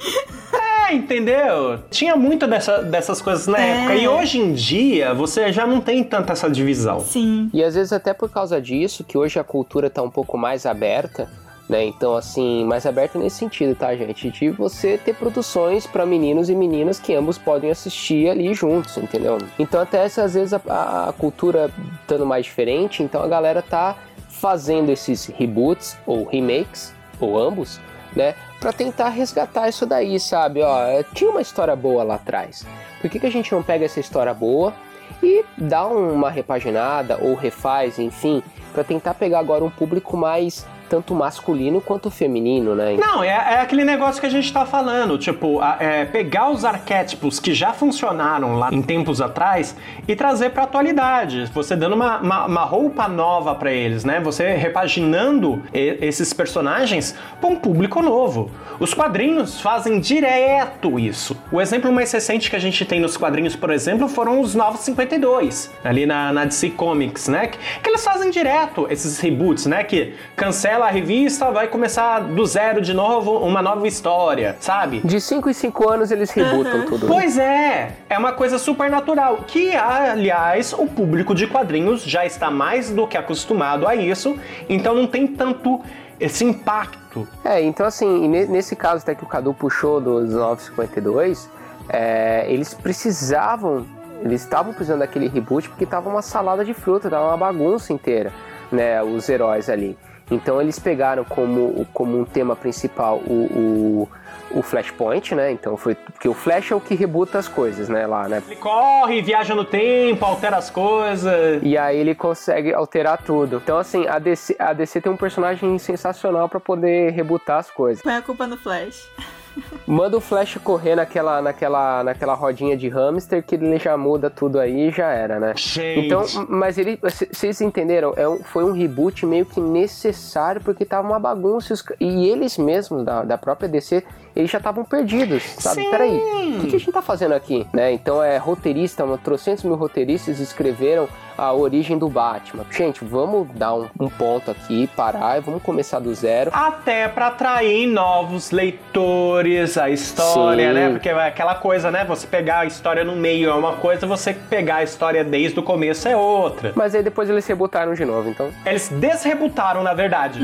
É, entendeu? Tinha muito dessa- dessas coisas na É. época. E hoje em dia, você já não tem tanta essa divisão. Sim. E às vezes até por causa disso, que hoje a cultura tá um pouco mais aberta, né? Então, assim, mais aberta nesse sentido, tá, gente? De você ter produções para meninos e meninas que ambos podem assistir ali juntos, entendeu? Então, até se às vezes a, a- a cultura estando mais diferente, então a galera tá fazendo esses reboots ou remakes, ou ambos, né? Pra tentar resgatar isso daí, sabe? Ó, tinha uma história boa lá atrás. Por que, que a gente não pega essa história boa e dá uma repaginada ou refaz, enfim, pra tentar pegar agora um público mais tanto masculino quanto feminino, né? Não, é, é aquele negócio que a gente tá falando, tipo, a- é, pegar os arquétipos que já funcionaram lá em tempos atrás e trazer pra atualidade. Você dando uma, uma- uma roupa nova pra eles, né? Você repaginando e- esses personagens pra um público novo. Os quadrinhos fazem direto isso. O exemplo mais recente que a gente tem nos quadrinhos, por exemplo, foram os Novos 52, ali na, na DC Comics, né? Que, que eles fazem direto esses reboots, né? Que cancela a revista, vai começar do zero de novo uma nova história, sabe? De 5 em 5 anos eles rebootam tudo. né? Pois é, é uma coisa super natural. Que, aliás, o público de quadrinhos já está mais do que acostumado a isso, então não tem tanto esse impacto. É, então assim, e ne- nesse caso até que o Cadu puxou dos 952, é, eles precisavam, eles estavam precisando daquele reboot porque tava uma salada de fruta, tava uma bagunça inteira, né, os heróis ali. Então eles pegaram como, como um tema principal o, o, o Flashpoint, né, então foi, porque o Flash é o que rebuta as coisas, né, lá, né, Ele corre, viaja no tempo, altera as coisas. e aí ele consegue alterar tudo. Então assim, a DC, a DC tem um personagem sensacional pra poder rebutar as coisas. Põe a culpa no Flash. Manda o Flash correr naquela, naquela, naquela rodinha de hamster que ele já muda tudo aí e já era, né? Gente. Então, mas ele, vocês entenderam? É um- foi um reboot meio que necessário porque tava uma bagunça e e eles mesmos da, da própria DC eles já estavam perdidos, sabe? Sim. Peraí, o que, que a gente tá fazendo aqui, né? Então é roteirista, uma, trocentos mil roteiristas escreveram a origem do Batman. Gente, vamos dar um, um ponto aqui, parar e vamos começar do zero. Até pra atrair novos leitores, a história, Sim. né? Porque é aquela coisa, né? Você pegar a história no meio é uma coisa, você pegar a história desde o começo é outra. Mas aí depois eles rebutaram de novo, então. Eles desrebutaram, na verdade.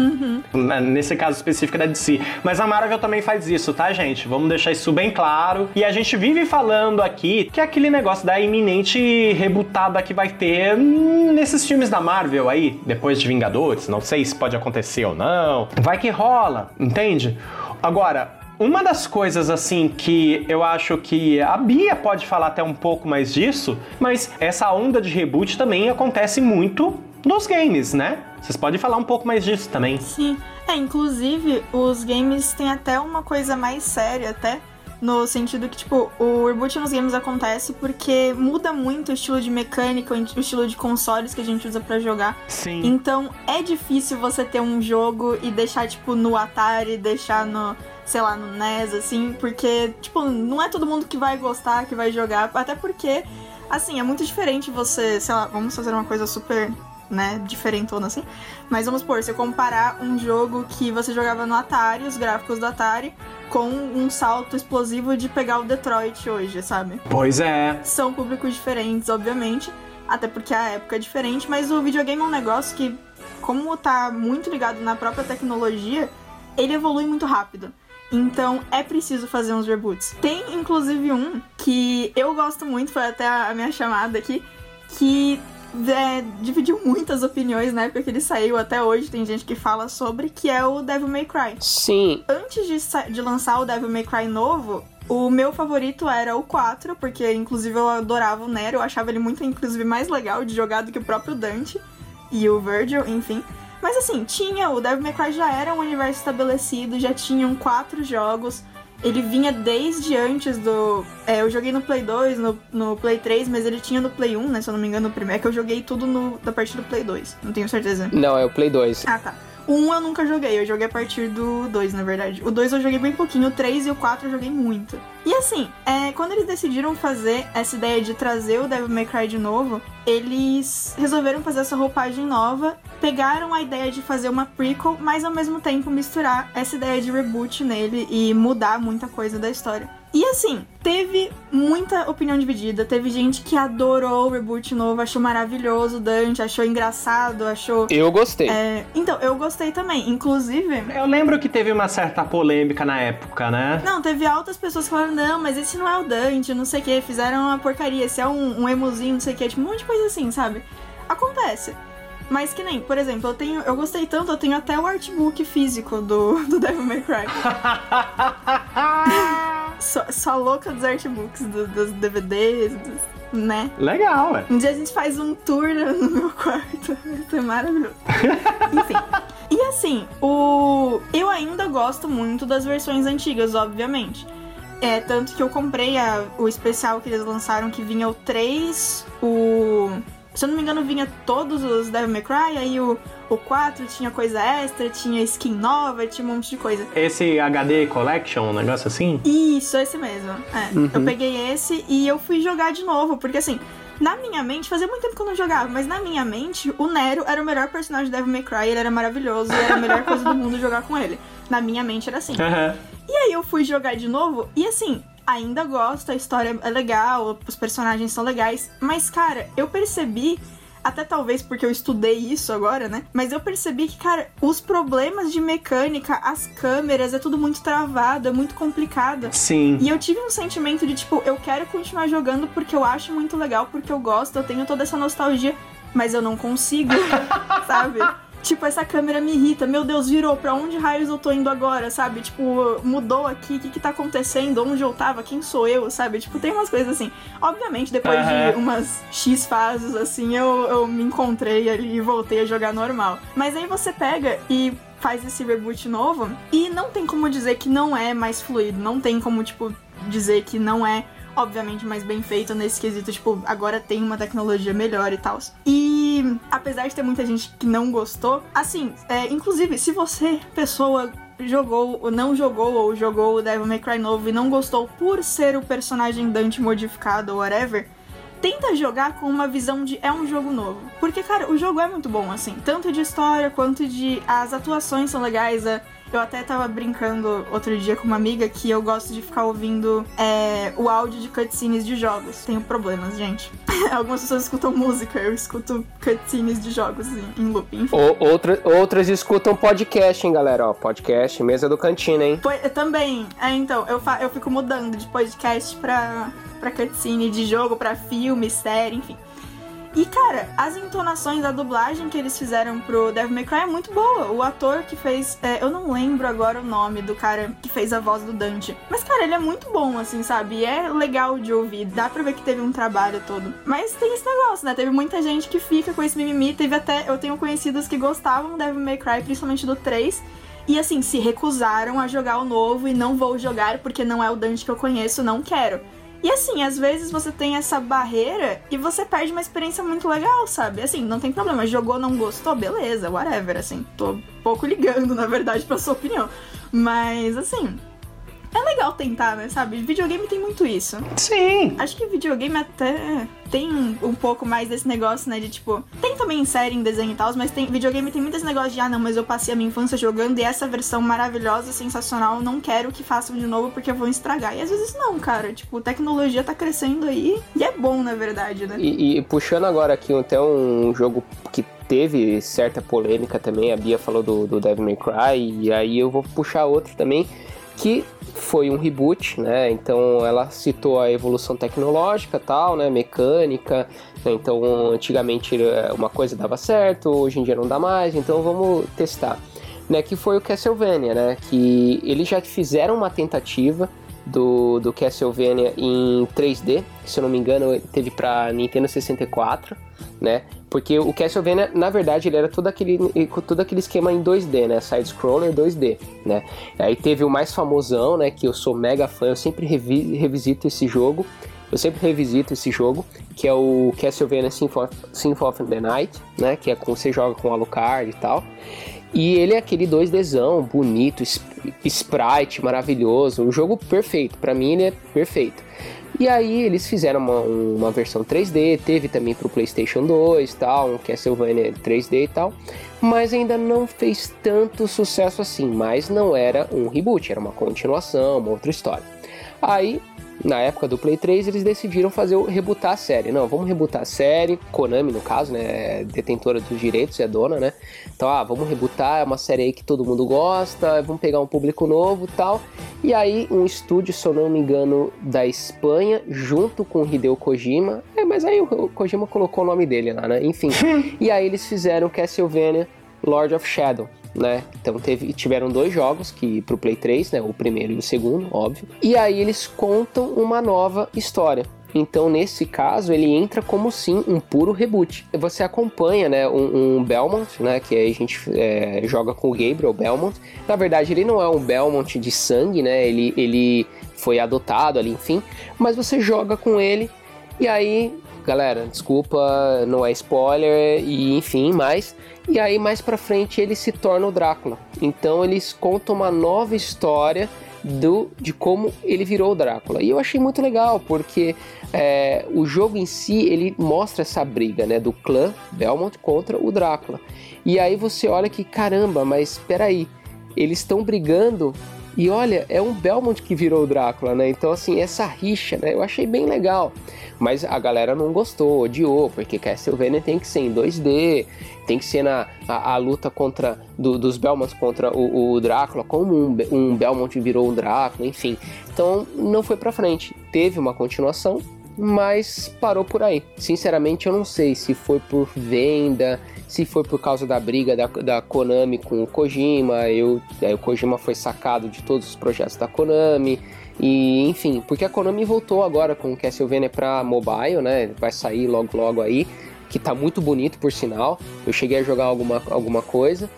Na- Nesse caso específico da DC. Mas a Marvel também faz isso, tá, gente? Vamos deixar isso bem claro. E a gente vive falando aqui que é aquele negócio da iminente rebutada que vai ter nesses filmes da Marvel aí, depois de Vingadores. Não sei se pode acontecer ou não. Vai que rola, entende? Agora, uma das coisas assim que eu acho que a Bia pode falar até um pouco mais disso, mas essa onda de reboot também acontece muito nos games, né? Vocês podem falar um pouco mais disso também. Sim. É, inclusive, os games têm até uma coisa mais séria, até. No sentido que, tipo, o reboot nos games acontece porque muda muito o estilo de mecânica, o estilo de consoles que a gente usa pra jogar. Sim. Então é difícil você ter um jogo e deixar, tipo, no Atari, deixar no, sei lá, no NES, assim, porque, tipo, não é todo mundo que vai gostar, que vai jogar, até porque Assim, é muito diferente você, sei lá, vamos fazer uma coisa super, né, diferentona assim. Mas vamos supor, você comparar um jogo que você jogava no Atari, os gráficos do Atari, com um salto explosivo de pegar o Detroit hoje, sabe? Pois é. São públicos diferentes, obviamente, até porque a época é diferente, mas o videogame é um negócio que, como tá muito ligado na própria tecnologia, ele evolui muito rápido. Então é preciso fazer uns reboots. Tem inclusive um que eu gosto muito, foi até a minha chamada aqui, que é, dividiu muitas opiniões na época que ele saiu, até hoje tem gente que fala sobre, que é o Devil May Cry. Sim. Antes de, de lançar o Devil May Cry novo, o meu favorito era o 4, porque inclusive eu adorava o Nero, eu achava ele muito, inclusive, mais legal de jogar do que o próprio Dante e o Virgil, enfim. Mas assim, tinha, o Devil May Cry já era um universo estabelecido, já tinham quatro jogos. Ele vinha desde antes do. É, eu joguei no Play 2, no, no Play 3, mas ele tinha no Play 1, né? Se eu não me engano, o primeiro. É que eu joguei tudo no, da partir do Play 2, não tenho certeza. Não, é o Play 2. Ah, tá. 1 eu nunca joguei, eu joguei a partir do 2, na verdade. O 2 eu joguei bem pouquinho, o 3 e o 4 eu joguei muito. E assim, é, quando eles decidiram fazer essa ideia de trazer o Devil May Cry de novo, eles resolveram fazer essa roupagem nova, pegaram a ideia de fazer uma prequel, mas ao mesmo tempo misturar essa ideia de reboot nele e mudar muita coisa da história. E assim, teve muita opinião dividida. Teve gente que adorou o reboot novo, achou maravilhoso o Dante, achou engraçado, achou Eu gostei. é, então, eu gostei também. Inclusive. Eu lembro que teve uma certa polêmica na época, né? Não, teve altas pessoas que falaram, não, mas esse não é o Dante, não sei o que, fizeram uma porcaria, esse é um, um emozinho, não sei o que, tipo, um monte de coisa assim, sabe? Acontece. Mas que nem, por exemplo, eu tenho. Eu gostei tanto, eu tenho até o artbook físico do, do Devil May Cry. só, só louca dos artbooks, do- dos DVDs, dos- né? Legal, ué. Um dia a gente faz um tour no meu quarto. Isso é maravilhoso. Enfim. E assim, o. Eu ainda gosto muito das versões antigas, obviamente. É, tanto que eu comprei a- o especial que eles lançaram, que vinha o 3, o. Se eu não me engano, vinha todos os Devil May Cry, aí o, o 4 tinha coisa extra, tinha skin nova, tinha um monte de coisa. Esse HD Collection, um negócio assim? Isso, esse mesmo. É, eu peguei esse e eu fui jogar de novo, porque assim, na minha mente, fazia muito tempo que eu não jogava, mas na minha mente, o Nero era o melhor personagem de Devil May Cry, ele era maravilhoso e era a melhor coisa do mundo jogar com ele. Na minha mente era assim. Aham. E aí eu fui jogar de novo e assim, ainda gosto, a história é legal, os personagens são legais, mas cara, eu percebi até talvez porque eu estudei isso agora, né? Mas eu percebi que, cara, os problemas de mecânica, as câmeras, é tudo muito travado, é muito complicado. Sim. E eu tive um sentimento de tipo, eu quero continuar jogando porque eu acho muito legal, porque eu gosto, eu tenho toda essa nostalgia, mas eu não consigo, sabe? Tipo, essa câmera me irrita. Meu Deus, virou. Pra onde raios eu tô indo agora, sabe? Tipo, mudou aqui. O que que tá acontecendo? Onde eu tava? Quem sou eu, sabe? Tipo, tem umas coisas assim. Obviamente, depois Aham. de umas X fases, assim, eu, eu me encontrei ali e voltei a jogar normal. Mas aí você pega e faz esse reboot novo e não tem como dizer que não é mais fluido. Não tem como, tipo, dizer que não é obviamente mais bem feito nesse quesito, tipo, agora tem uma tecnologia melhor e tal. E apesar de ter muita gente que não gostou, assim, é, inclusive, se você, pessoa, jogou ou não jogou ou jogou o Devil May Cry novo e não gostou por ser o personagem Dante modificado ou whatever, tenta jogar com uma visão de é um jogo novo. Porque, cara, o jogo é muito bom, assim, tanto de história quanto de. As atuações são legais, a- eu até tava brincando outro dia com uma amiga que eu gosto de ficar ouvindo é, o áudio de cutscenes de jogos. Tenho problemas, gente. Algumas pessoas escutam música, eu escuto cutscenes de jogos em, em loop. Enfim. Ou- outra- outras escutam podcast, hein, galera? Ó, podcast, mesa do cantina, hein? Foi- eu também. É, então, eu, eu fico mudando de podcast pra, pra cutscene de jogo, pra filme, série, enfim. E, cara, as entonações da dublagem que eles fizeram pro Devil May Cry é muito boa. O ator que fez. é, eu não lembro agora o nome do cara que fez a voz do Dante. Mas, cara, ele é muito bom, assim, sabe? E é legal de ouvir. Dá pra ver que teve um trabalho todo. Mas tem esse negócio, né? Teve muita gente que fica com esse mimimi. Teve até. Eu tenho conhecidos que gostavam do Devil May Cry, principalmente do 3. E assim, se recusaram a jogar o novo e não vou jogar porque não é o Dante que eu conheço, não quero. E assim, às vezes você tem essa barreira e você perde uma experiência muito legal, sabe? Assim, não tem problema. Jogou, não gostou, beleza, whatever. Assim, tô pouco ligando, na verdade, pra sua opinião. Mas, assim, é legal tentar, né, sabe? Videogame tem muito isso. Sim. Acho que videogame até tem um pouco mais desse negócio, né? De tipo, tem também série em desenho e tal, mas tem videogame tem muito esse negócio de, ah, não, mas eu passei a minha infância jogando e essa versão maravilhosa, sensacional, não quero que façam de novo porque vão estragar. E às vezes não, cara. Tipo, tecnologia tá crescendo aí e é bom, na verdade, né? E, e puxando agora aqui até um jogo que teve certa polêmica também, a Bia falou do, do Devil May Cry, e aí eu vou puxar outro também, que foi um reboot, né? Então ela citou a evolução tecnológica, tal, né? Mecânica. Né? Então antigamente eh, uma coisa dava certo, hoje em dia não dá mais. Então vamos testar, né? Que foi o Castlevania, né? Que eles já fizeram uma tentativa do, do Castlevania em 3D, se eu não me engano, teve para Nintendo 64, né? Porque o Castlevania, na verdade, ele era todo aquele, todo aquele esquema em 2D, né? Side-scroller 2D, né? Aí teve o mais famosão, né? Que eu sou mega fã, eu sempre revi, revisito esse jogo. Eu sempre revisito esse jogo, que é o Castlevania Symphony of the Night, né? Que é com você joga com Alucard e tal. E ele é aquele 2Dzão, bonito, sprite maravilhoso, um jogo perfeito. Para mim ele é perfeito. E aí eles fizeram uma, uma versão 3D, teve também pro PlayStation 2 tal, um Castlevania 3D e tal, mas ainda não fez tanto sucesso assim, mas não era um reboot, era uma continuação, uma outra história. Aí na época do Play 3, eles decidiram fazer o rebutar a série. Não, vamos rebutar a série. Konami, no caso, né? É detentora dos direitos, é dona, né? Então, ah, vamos rebutar, é uma série aí que todo mundo gosta, vamos pegar um público novo tal. E aí, um estúdio, se eu não me engano, da Espanha, junto com o Hideo Kojima. É, mas aí o Kojima colocou o nome dele lá, né? Enfim. e aí eles fizeram Castlevania Lord of Shadow né? Então teve, tiveram dois jogos que pro Play 3, né? O primeiro e o segundo, óbvio. E aí eles contam uma nova história. Então, nesse caso, ele entra como sim um puro reboot. Você acompanha, né, um, um Belmont, né, que aí a gente é, joga com o Gabriel Belmont. Na verdade, ele não é um Belmont de sangue, né? Ele, ele foi adotado ali, enfim. Mas você joga com ele e aí, galera, desculpa, não é spoiler e enfim, mas e aí mais para frente ele se torna o Drácula. Então eles contam uma nova história do de como ele virou o Drácula. E eu achei muito legal porque é, o jogo em si ele mostra essa briga, né, do clã Belmont contra o Drácula. E aí você olha que caramba, mas espera aí, eles estão brigando e olha, é um Belmont que virou o Drácula, né? Então, assim, essa rixa, né? Eu achei bem legal. Mas a galera não gostou, odiou, porque Castlevania tem que ser em 2D, tem que ser na a, a luta contra do, dos Belmonts contra o, o Drácula, como um, um Belmont virou um Drácula, enfim. Então, não foi pra frente. Teve uma continuação, mas parou por aí. Sinceramente, eu não sei se foi por venda, se foi por causa da briga da, da Konami com o Kojima, eu, aí o Kojima foi sacado de todos os projetos da Konami, e enfim, porque a Konami voltou agora com o Castlevania pra mobile, né? Vai sair logo logo aí, que tá muito bonito por sinal. Eu cheguei a jogar alguma, alguma coisa.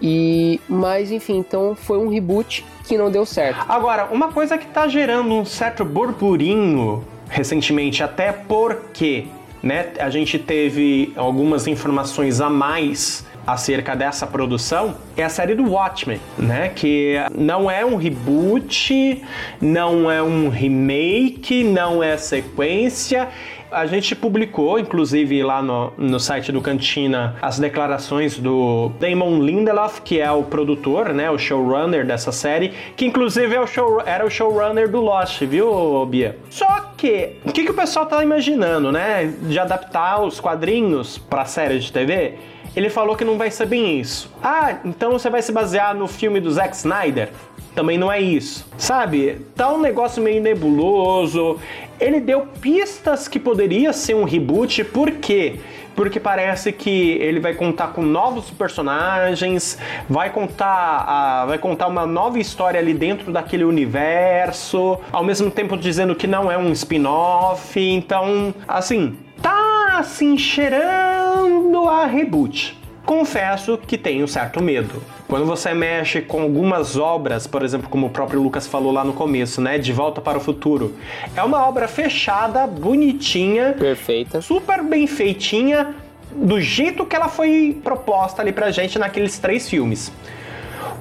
E, mas enfim, então foi um reboot que não deu certo. Agora, uma coisa que tá gerando um certo burburinho recentemente, até porque né? A gente teve algumas informações a mais acerca dessa produção é a série do Watchmen, né? Que não é um reboot, não é um remake, não é sequência, a gente publicou, inclusive lá no, no site do Cantina, as declarações do Damon Lindelof, que é o produtor, né, o showrunner dessa série, que inclusive é o show, era o showrunner do Lost, viu, Bia? Só que, o que, que o pessoal tá imaginando, né, de adaptar os quadrinhos pra série de TV? Ele falou que não vai ser bem isso. Ah, então você vai se basear no filme do Zack Snyder? Também não é isso. Sabe? Tá um negócio meio nebuloso. Ele deu pistas que poderia ser um reboot, por quê? Porque parece que ele vai contar com novos personagens, vai contar, vai contar uma nova história ali dentro daquele universo, ao mesmo tempo dizendo que não é um spin-off. Então, assim, tá assim cheirando a reboot. Confesso que tenho certo medo. Quando você mexe com algumas obras, por exemplo, como o próprio Lucas falou lá no começo, né, De Volta para o Futuro, é uma obra fechada, bonitinha, perfeita, super bem feitinha, do jeito que ela foi proposta ali pra gente naqueles três filmes.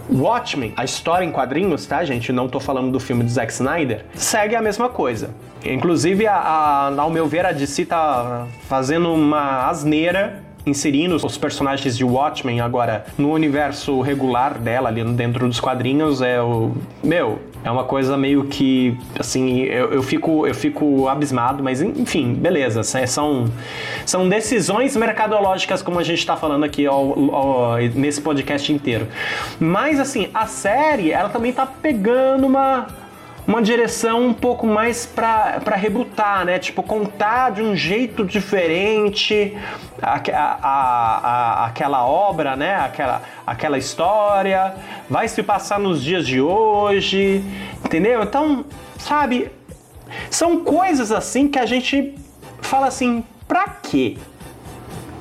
Watchmen, a história em quadrinhos, tá, gente? Não tô falando do filme do Zack Snyder, segue a mesma coisa. Inclusive, a, a, ao meu ver, a DC tá fazendo uma asneira inserindo os personagens de Watchmen agora no universo regular dela, ali dentro dos quadrinhos, é o. Meu, é uma coisa meio que, assim, eu, eu, fico, eu fico abismado, mas enfim, beleza. São, são decisões mercadológicas, como a gente está falando aqui ao, ao, nesse podcast inteiro. Mas, assim, a série, ela também tá pegando uma uma direção um pouco mais para rebutar, né? Tipo, contar de um jeito diferente a, a, a, aquela obra, né? Aquela, aquela história, vai se passar nos dias de hoje, entendeu? Então, sabe, são coisas assim que a gente fala assim, pra quê?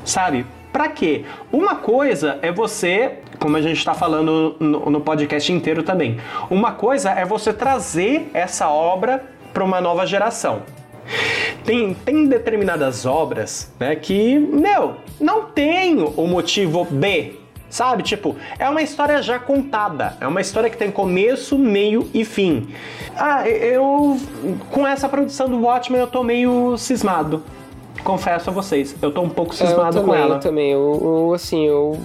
Sabe? Pra quê? Uma coisa é você como a gente está falando no, no podcast inteiro também. Uma coisa é você trazer essa obra para uma nova geração. Tem, tem determinadas obras né, que, meu, não tem o motivo B, sabe? Tipo, é uma história já contada, é uma história que tem começo, meio e fim. Ah, eu, com essa produção do Watchmen, eu tô meio cismado. Confesso a vocês, eu tô um pouco cismado eu também, com ela. Eu também, eu, eu, assim, eu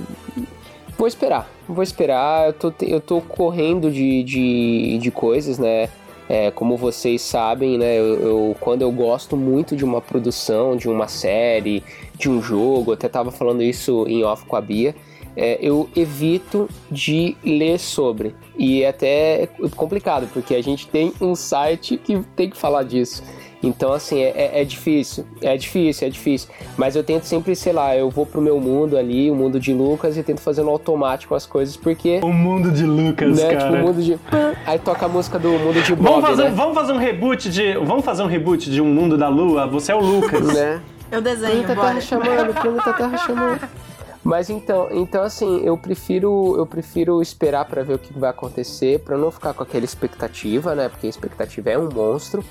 Vou esperar, vou esperar. Eu tô, eu tô correndo de, de, de coisas, né? É, como vocês sabem, né? Eu, eu, quando eu gosto muito de uma produção, de uma série, de um jogo, até tava falando isso em off com a Bia. É, eu evito de ler sobre. E é até complicado, porque a gente tem um site que tem que falar disso. Então, assim, é, é, é, difícil, é difícil, é difícil. Mas eu tento sempre, sei lá, eu vou pro meu mundo ali, o mundo de Lucas, e tento fazer no automático as coisas, porque. O mundo de Lucas, né, cara. Tipo, o mundo de. Aí toca a música do mundo de Bob, vamos fazer, né? vamos fazer um reboot de. Vamos fazer um reboot de um mundo da lua? Você é o Lucas. né? Eu desenho, Planeta bora. Terra chamando, planeta Terra chamando. Mas então, então assim, eu prefiro eu prefiro esperar para ver o que vai acontecer, para não ficar com aquela expectativa, né? Porque a expectativa é um monstro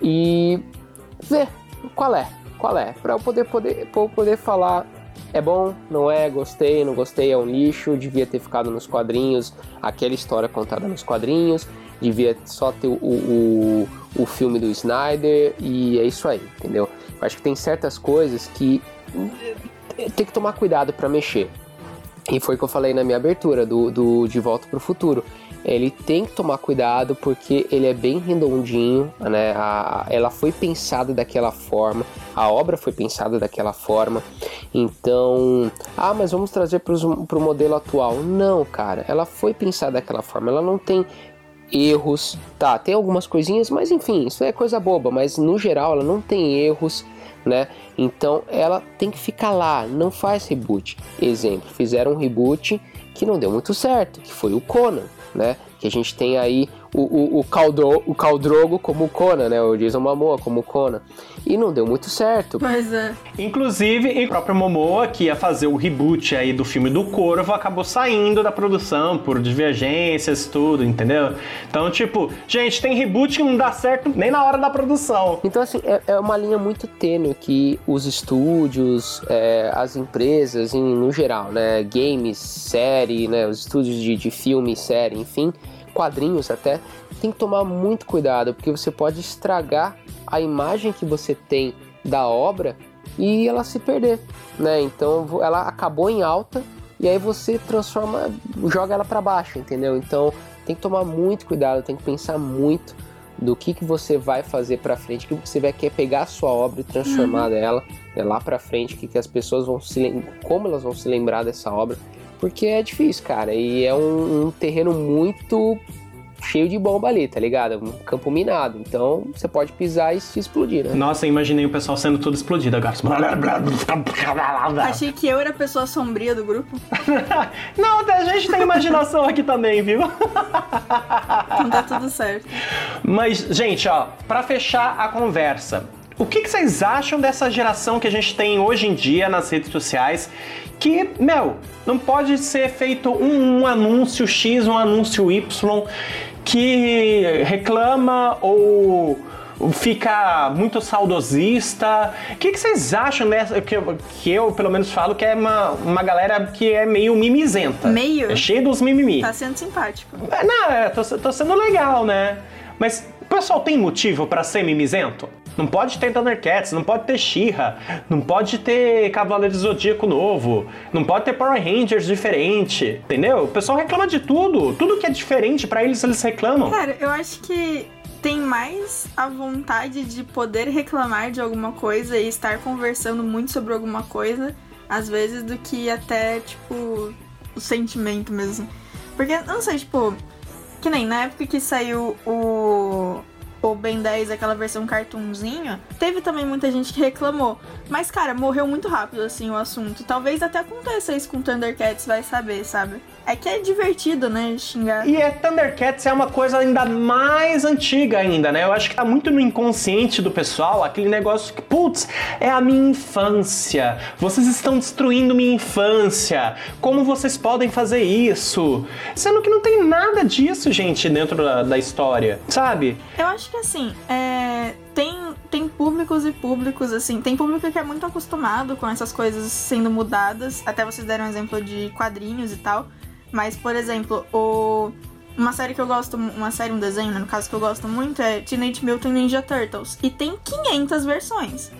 e ver qual é, qual é, para eu poder poder poder falar é bom, não é, gostei, não gostei, é um lixo, devia ter ficado nos quadrinhos, aquela história contada nos quadrinhos, devia só ter o, o, o filme do Snyder e é isso aí, entendeu? Eu acho que tem certas coisas que tem que tomar cuidado para mexer. E foi o que eu falei na minha abertura do, do De Volta para o Futuro. Ele tem que tomar cuidado porque ele é bem redondinho, né? A, ela foi pensada daquela forma, a obra foi pensada daquela forma. Então, ah, mas vamos trazer para o modelo atual. Não, cara, ela foi pensada daquela forma. Ela não tem erros, tá? Tem algumas coisinhas, mas enfim, isso é coisa boba. Mas no geral, ela não tem erros né? Então ela tem que ficar lá, não faz reboot. Exemplo, fizeram um reboot que não deu muito certo, que foi o Conan, né? Que a gente tem aí o, o, o, Caldro, o Caldrogo como o Conan, né? O Jason Momoa como o Conan. E não deu muito certo. Pois é. Inclusive, o próprio Momoa, que ia fazer o reboot aí do filme do Corvo, acabou saindo da produção por divergências tudo, entendeu? Então, tipo, gente, tem reboot que não dá certo nem na hora da produção. Então, assim, é, é uma linha muito tênue que os estúdios, é, as empresas, em, no geral, né? Games, série, né? Os estúdios de, de filme, série, enfim quadrinhos até, tem que tomar muito cuidado, porque você pode estragar a imagem que você tem da obra e ela se perder, né? Então ela acabou em alta e aí você transforma, joga ela para baixo, entendeu? Então tem que tomar muito cuidado, tem que pensar muito do que, que você vai fazer para frente, que você vai querer pegar a sua obra e transformar uhum. ela né, lá para frente, que, que as pessoas vão se como elas vão se lembrar dessa obra porque é difícil, cara. E é um, um terreno muito cheio de bomba ali, tá ligado? Um campo minado. Então você pode pisar e se explodir, né? Nossa, imaginei o pessoal sendo tudo explodido agora. Achei que eu era a pessoa sombria do grupo. Não, a gente tem imaginação aqui também, viu? Não tá tudo certo. Mas, gente, ó, pra fechar a conversa, o que, que, vocês acham dessa geração que a gente tem hoje em dia nas redes sociais que, meu, não pode ser feito um, um anúncio X, um anúncio Y que reclama ou fica muito saudosista. O que, que vocês acham dessa? Que, eu- que eu, pelo menos, falo que é uma, uma galera que é meio mimizenta. Meio? É cheio dos mimimi. Tá sendo simpático. É, Não, é, tô, tô sendo legal, né? Mas o pessoal tem motivo pra ser mimizento? Não pode ter Thundercats, não pode ter She-Ra, não pode ter Cavaleiro Zodíaco novo, não pode ter Power Rangers diferente, entendeu? O pessoal reclama de tudo, tudo que é diferente pra eles eles reclamam. Cara, eu acho que tem mais a vontade de poder reclamar de alguma coisa e estar conversando muito sobre alguma coisa, às vezes, do que até, tipo, o sentimento mesmo. Porque, não sei, tipo, que nem na época que saiu o. O Ben 10, aquela versão cartoonzinho, teve também muita gente que reclamou. Mas, cara, morreu muito rápido, assim, o assunto. Talvez até aconteça isso com Thundercats, vai saber, sabe? É que é divertido, né, xingar. E é Thundercats é uma coisa ainda mais antiga ainda, né? Eu acho que tá muito no inconsciente do pessoal, aquele negócio que, putz, é a minha infância. Vocês estão destruindo minha infância. Como vocês podem fazer isso? Sendo que não tem nada disso, gente, dentro da, da história, sabe? Eu acho que assim, é, tem, tem públicos e públicos, assim. Tem público que é muito acostumado com essas coisas sendo mudadas. Até vocês deram um exemplo de quadrinhos e tal. Mas, por exemplo, o. Uma série que eu gosto, uma série, um desenho, né, no caso que eu gosto muito, é Teenage Mutant Ninja Turtles. E tem 500 versões.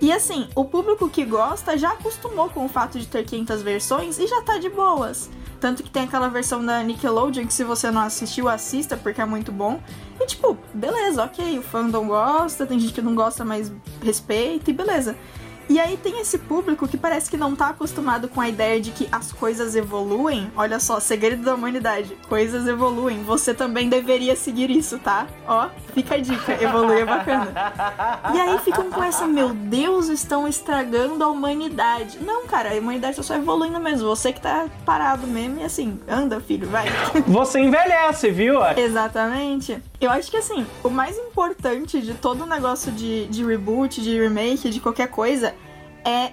E assim, o público que gosta já acostumou com o fato de ter 500 versões e já tá de boas. Tanto que tem aquela versão da Nickelodeon que se você não assistiu, assista porque é muito bom. E tipo, beleza, ok, o fandom gosta, tem gente que não gosta, mas respeita e beleza. E aí tem esse público que parece que não tá acostumado com a ideia de que as coisas evoluem. Olha só, segredo da humanidade. Coisas evoluem. Você também deveria seguir isso, tá? Ó, fica a dica. Evoluir é bacana. E aí ficam com essa, meu Deus, estão estragando a humanidade. Não, cara, a humanidade tá só evoluindo mesmo. Você que tá parado mesmo e assim, anda, filho, vai. Você envelhece, viu? Exatamente. Eu acho que assim, o mais importante de todo o negócio de, de reboot, de remake, de qualquer coisa, é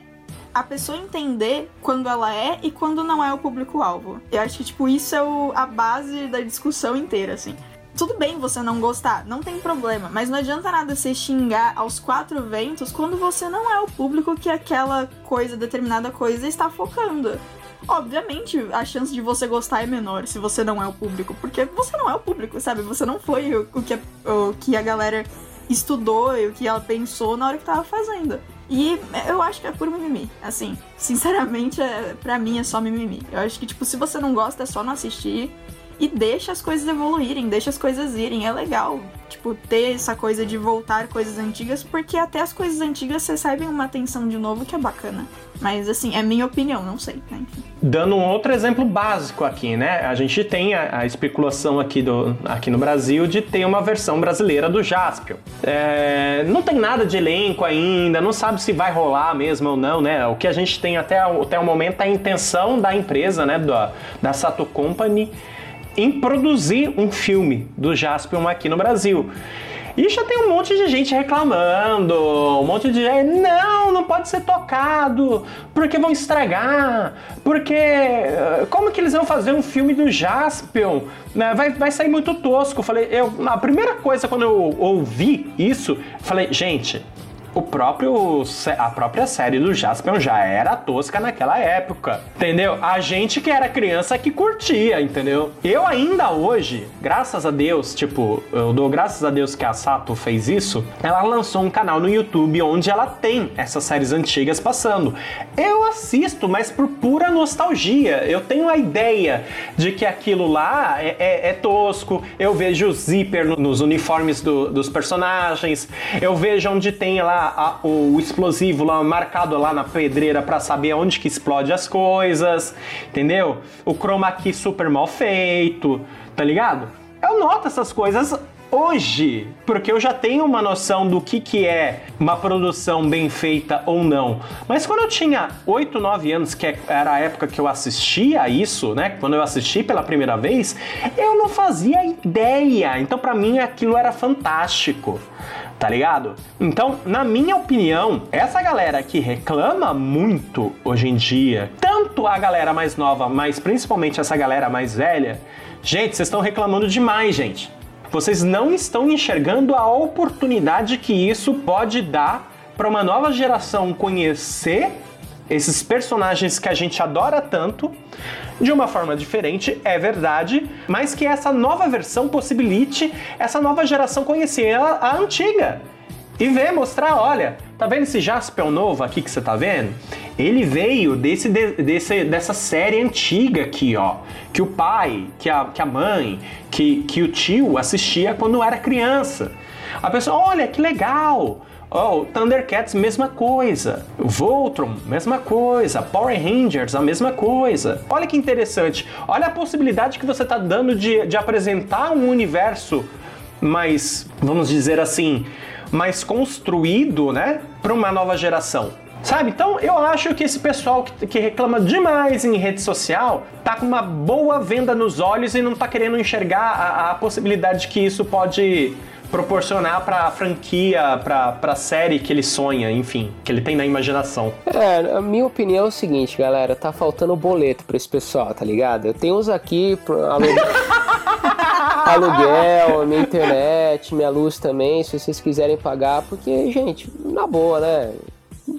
a pessoa entender quando ela é e quando não é o público-alvo. Eu acho que, tipo, isso é o- a base da discussão inteira, assim. Tudo bem você não gostar, não tem problema, mas não adianta nada você xingar aos quatro ventos quando você não é o público que aquela coisa, determinada coisa, está focando. Obviamente, a chance de você gostar é menor se você não é o público, porque você não é o público, sabe? Você não foi o, o que, a, o que a galera estudou e o que ela pensou na hora que tava fazendo. E eu acho que é por mimimi. Assim, sinceramente, é, pra mim é só mimimi. Eu acho que, tipo, se você não gosta, é só não assistir. E deixa as coisas evoluírem, deixa as coisas irem. É legal, tipo, ter essa coisa de voltar coisas antigas, porque até as coisas antigas recebem uma atenção de novo que é bacana. Mas, assim, é minha opinião, não sei, né? Dando um outro exemplo básico aqui, né? A gente tem a, a especulação aqui, do, aqui no Brasil de ter uma versão brasileira do Jaspion. É, não tem nada de elenco ainda, não sabe se vai rolar mesmo ou não, né? O que a gente tem até, até o momento é a intenção da empresa, né? Da, da Sato Company em produzir um filme do Jaspion aqui no Brasil. E já tem um monte de gente reclamando, um monte de gente, não, não pode ser tocado, porque vão estragar, porque eh, como que eles vão fazer um filme do Jaspion? Né, Vai, vai sair muito tosco. Falei, eu, a primeira coisa quando eu ouvi isso, falei, gente, o próprio a própria série do Jaspion já era tosca naquela época, entendeu? A gente que era criança que curtia, entendeu? Eu ainda hoje, graças a Deus, tipo, eu dou graças a Deus que a Sato fez isso. Ela lançou um canal no YouTube onde ela tem essas séries antigas passando. Eu assisto, mas por pura nostalgia. Eu tenho a ideia de que aquilo lá é, é- é tosco. Eu vejo o zíper no- nos uniformes do- dos personagens. Eu vejo onde tem lá a- o explosivo lá marcado lá na pedreira pra saber onde que explode as coisas, entendeu? O chroma key super mal feito, tá ligado? Eu noto essas coisas hoje, porque eu já tenho uma noção do que, que é uma produção bem feita ou não. Mas quando eu tinha 8, 9 anos, que era a época que eu assistia isso, né? Quando eu assisti pela primeira vez, eu não fazia ideia. Então, pra mim, aquilo era fantástico. Tá ligado? Então, na minha opinião, essa galera que reclama muito hoje em dia, tanto a galera mais nova, mas principalmente essa galera mais velha, gente, vocês estão reclamando demais, gente. Vocês não estão enxergando a oportunidade que isso pode dar para uma nova geração conhecer esses personagens que a gente adora tanto de uma forma diferente, é verdade, mas que essa nova versão possibilite essa nova geração conhecer a, a antiga e ver, mostrar, olha, tá vendo esse Jaspion novo aqui que você tá vendo? Ele veio desse, desse, dessa série antiga aqui, ó, que o pai, que a, que a mãe, que, que o tio assistia quando era criança. A pessoa, olha, que legal! Oh, Thundercats, mesma coisa. Voltron, mesma coisa. Power Rangers, a mesma coisa. Olha que interessante. Olha a possibilidade que você está dando de, de apresentar um universo mais, vamos dizer assim, mais construído, né, para uma nova geração. Sabe? Então eu acho que esse pessoal que, que, reclama demais em rede social tá com uma boa venda nos olhos e não tá querendo enxergar a, a possibilidade que isso pode proporcionar para a franquia, para a série que ele sonha, enfim, que ele tem na imaginação. É, a minha opinião é o seguinte, galera, tá faltando boleto para esse pessoal, tá ligado? Eu tenho uns aqui aluguel, aluguel, minha internet, minha luz também, se vocês quiserem pagar, porque, gente, na boa, né?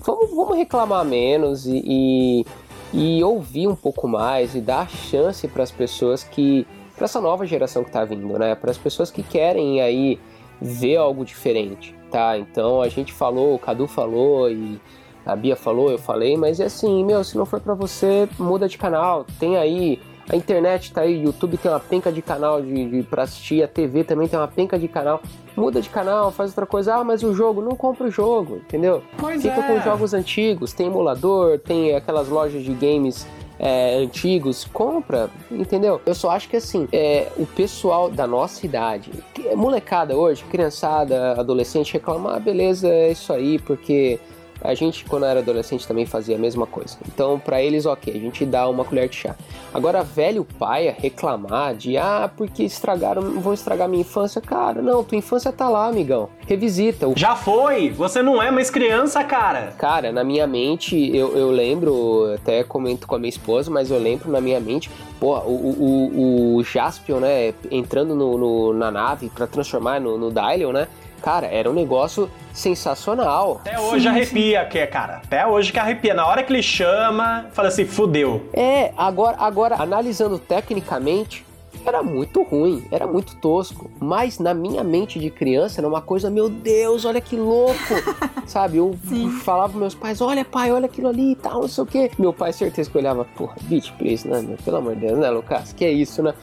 Vamos, vamos reclamar menos e, e, e ouvir um pouco mais e dar chance para as pessoas que para essa nova geração que tá vindo, né? Para as pessoas que querem aí ver algo diferente, tá? Então a gente falou, o Cadu falou e a Bia falou, eu falei, mas é assim, meu, se não for para você, muda de canal. Tem aí a internet tá aí, YouTube tem uma penca de canal de, de pra assistir, a TV também tem uma penca de canal. Muda de canal, faz outra coisa. Ah, mas o jogo, não compra o jogo, entendeu? Pois Fica é. com jogos antigos, tem emulador, tem aquelas lojas de games é, antigos, compra, entendeu? Eu só acho que assim, é, o pessoal da nossa idade, molecada hoje, criançada, adolescente, reclama, ah, beleza, é isso aí, porque a gente, quando era adolescente, também fazia a mesma coisa. Então, para eles, ok, a gente dá uma colher de chá. Agora, velho pai reclamar de, ah, porque estragaram, vão estragar minha infância. Cara, não, tua infância tá lá, amigão. Revisita. Já foi! Você não é mais criança, cara! Cara, na minha mente, eu, eu lembro, até comento com a minha esposa, mas eu lembro na minha mente, pô, o, o, o Jaspion, né, entrando no, no na nave para transformar no, no Dylion, né? Cara, era um negócio sensacional. Até hoje arrepia, que cara. Até hoje que arrepia. Na hora que ele chama, fala assim, fudeu. É, agora, agora analisando tecnicamente, era muito ruim, era muito tosco. Mas na minha mente de criança era uma coisa, meu Deus, olha que louco. Sabe? Eu Sim. falava pros meus pais, olha pai, olha aquilo ali e tal, não sei o quê. Meu pai, certeza que olhava, porra, beat please, né, meu? Pelo amor de Deus, né, Lucas? Que é isso, né?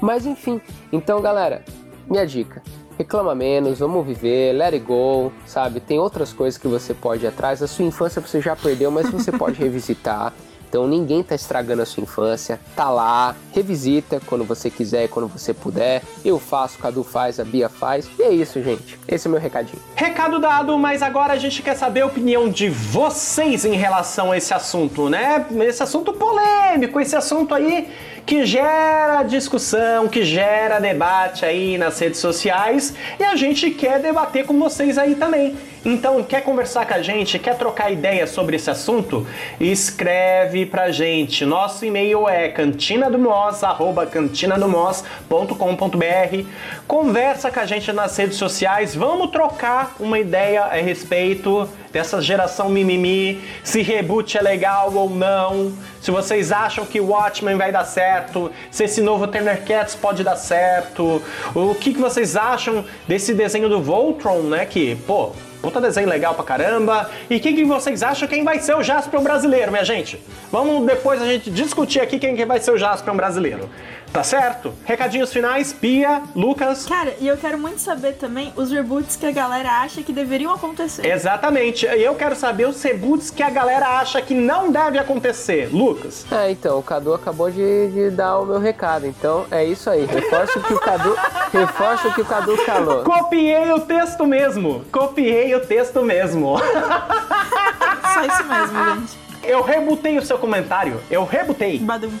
Mas enfim, então galera, minha dica. Reclama menos, vamos viver, let it go, sabe? Tem outras coisas que você pode ir atrás. A sua infância você já perdeu, mas você pode revisitar. Então ninguém tá estragando a sua infância. Tá lá, revisita quando você quiser e quando você puder. Eu faço, o Cadu faz, a Bia faz. E é isso, gente. Esse é o meu recadinho. Recado dado, mas agora a gente quer saber a opinião de vocês em relação a esse assunto, né? Esse assunto polêmico, esse assunto aí que gera discussão, que gera debate aí nas redes sociais e a gente quer debater com vocês aí também. Então, quer conversar com a gente, quer trocar ideias sobre esse assunto? Escreve pra gente. Nosso e-mail é cantinadomos@cantinadomos.com.br. Conversa com a gente nas redes sociais. Vamos trocar uma ideia a respeito dessa geração mimimi, se reboot é legal ou não, se vocês acham que Watchmen vai dar certo, se esse novo Turner Cats pode dar certo, o que, que vocês acham desse desenho do Voltron, né, que, pô, puta desenho legal pra caramba, e o que, vocês acham quem vai ser o Jaspion brasileiro, minha gente? Vamos depois a gente discutir aqui quem que vai ser o Jaspion brasileiro. Tá certo? Recadinhos finais, Pia, Lucas. Cara, e eu quero muito saber também os reboots que a galera acha que deveriam acontecer. Exatamente. E eu quero saber os reboots que a galera acha que não deve acontecer. Lucas. É, então, o Cadu acabou de, de dar o meu recado. Então é isso aí. Reforça o que o Cadu. reforça o que o Cadu falou. Copiei o texto mesmo. Copiei o texto mesmo. Só isso mesmo, gente. Eu rebutei o seu comentário. Eu rebutei. Badum.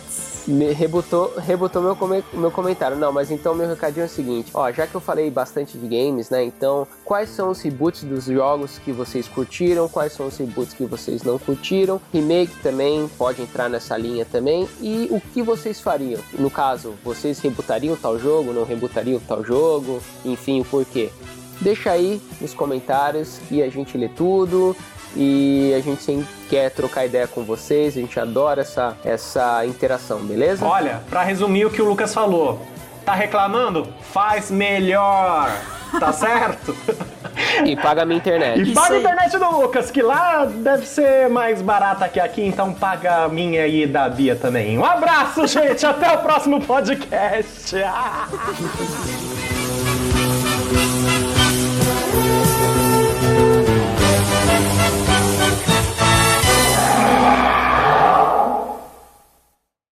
Me rebutou, rebutou meu, come, meu comentário. Não, mas então meu recadinho é o seguinte: ó, já que eu falei bastante de games, né? Então, quais são os reboots dos jogos que vocês curtiram? Quais são os reboots que vocês não curtiram? Remake também pode entrar nessa linha também. E o que vocês fariam? No caso, vocês rebutariam tal jogo? Não rebutariam tal jogo? Enfim, o porquê? Deixa aí nos comentários que a gente lê tudo e a gente quer trocar ideia com vocês, a gente adora essa, essa interação, beleza? Olha, para resumir o que o Lucas falou, tá reclamando? Faz melhor, tá certo? E paga a minha internet. E Isso paga a internet do Lucas, que lá deve ser mais barata que aqui, então paga a minha e da Bia também. Um abraço, gente, até o próximo podcast.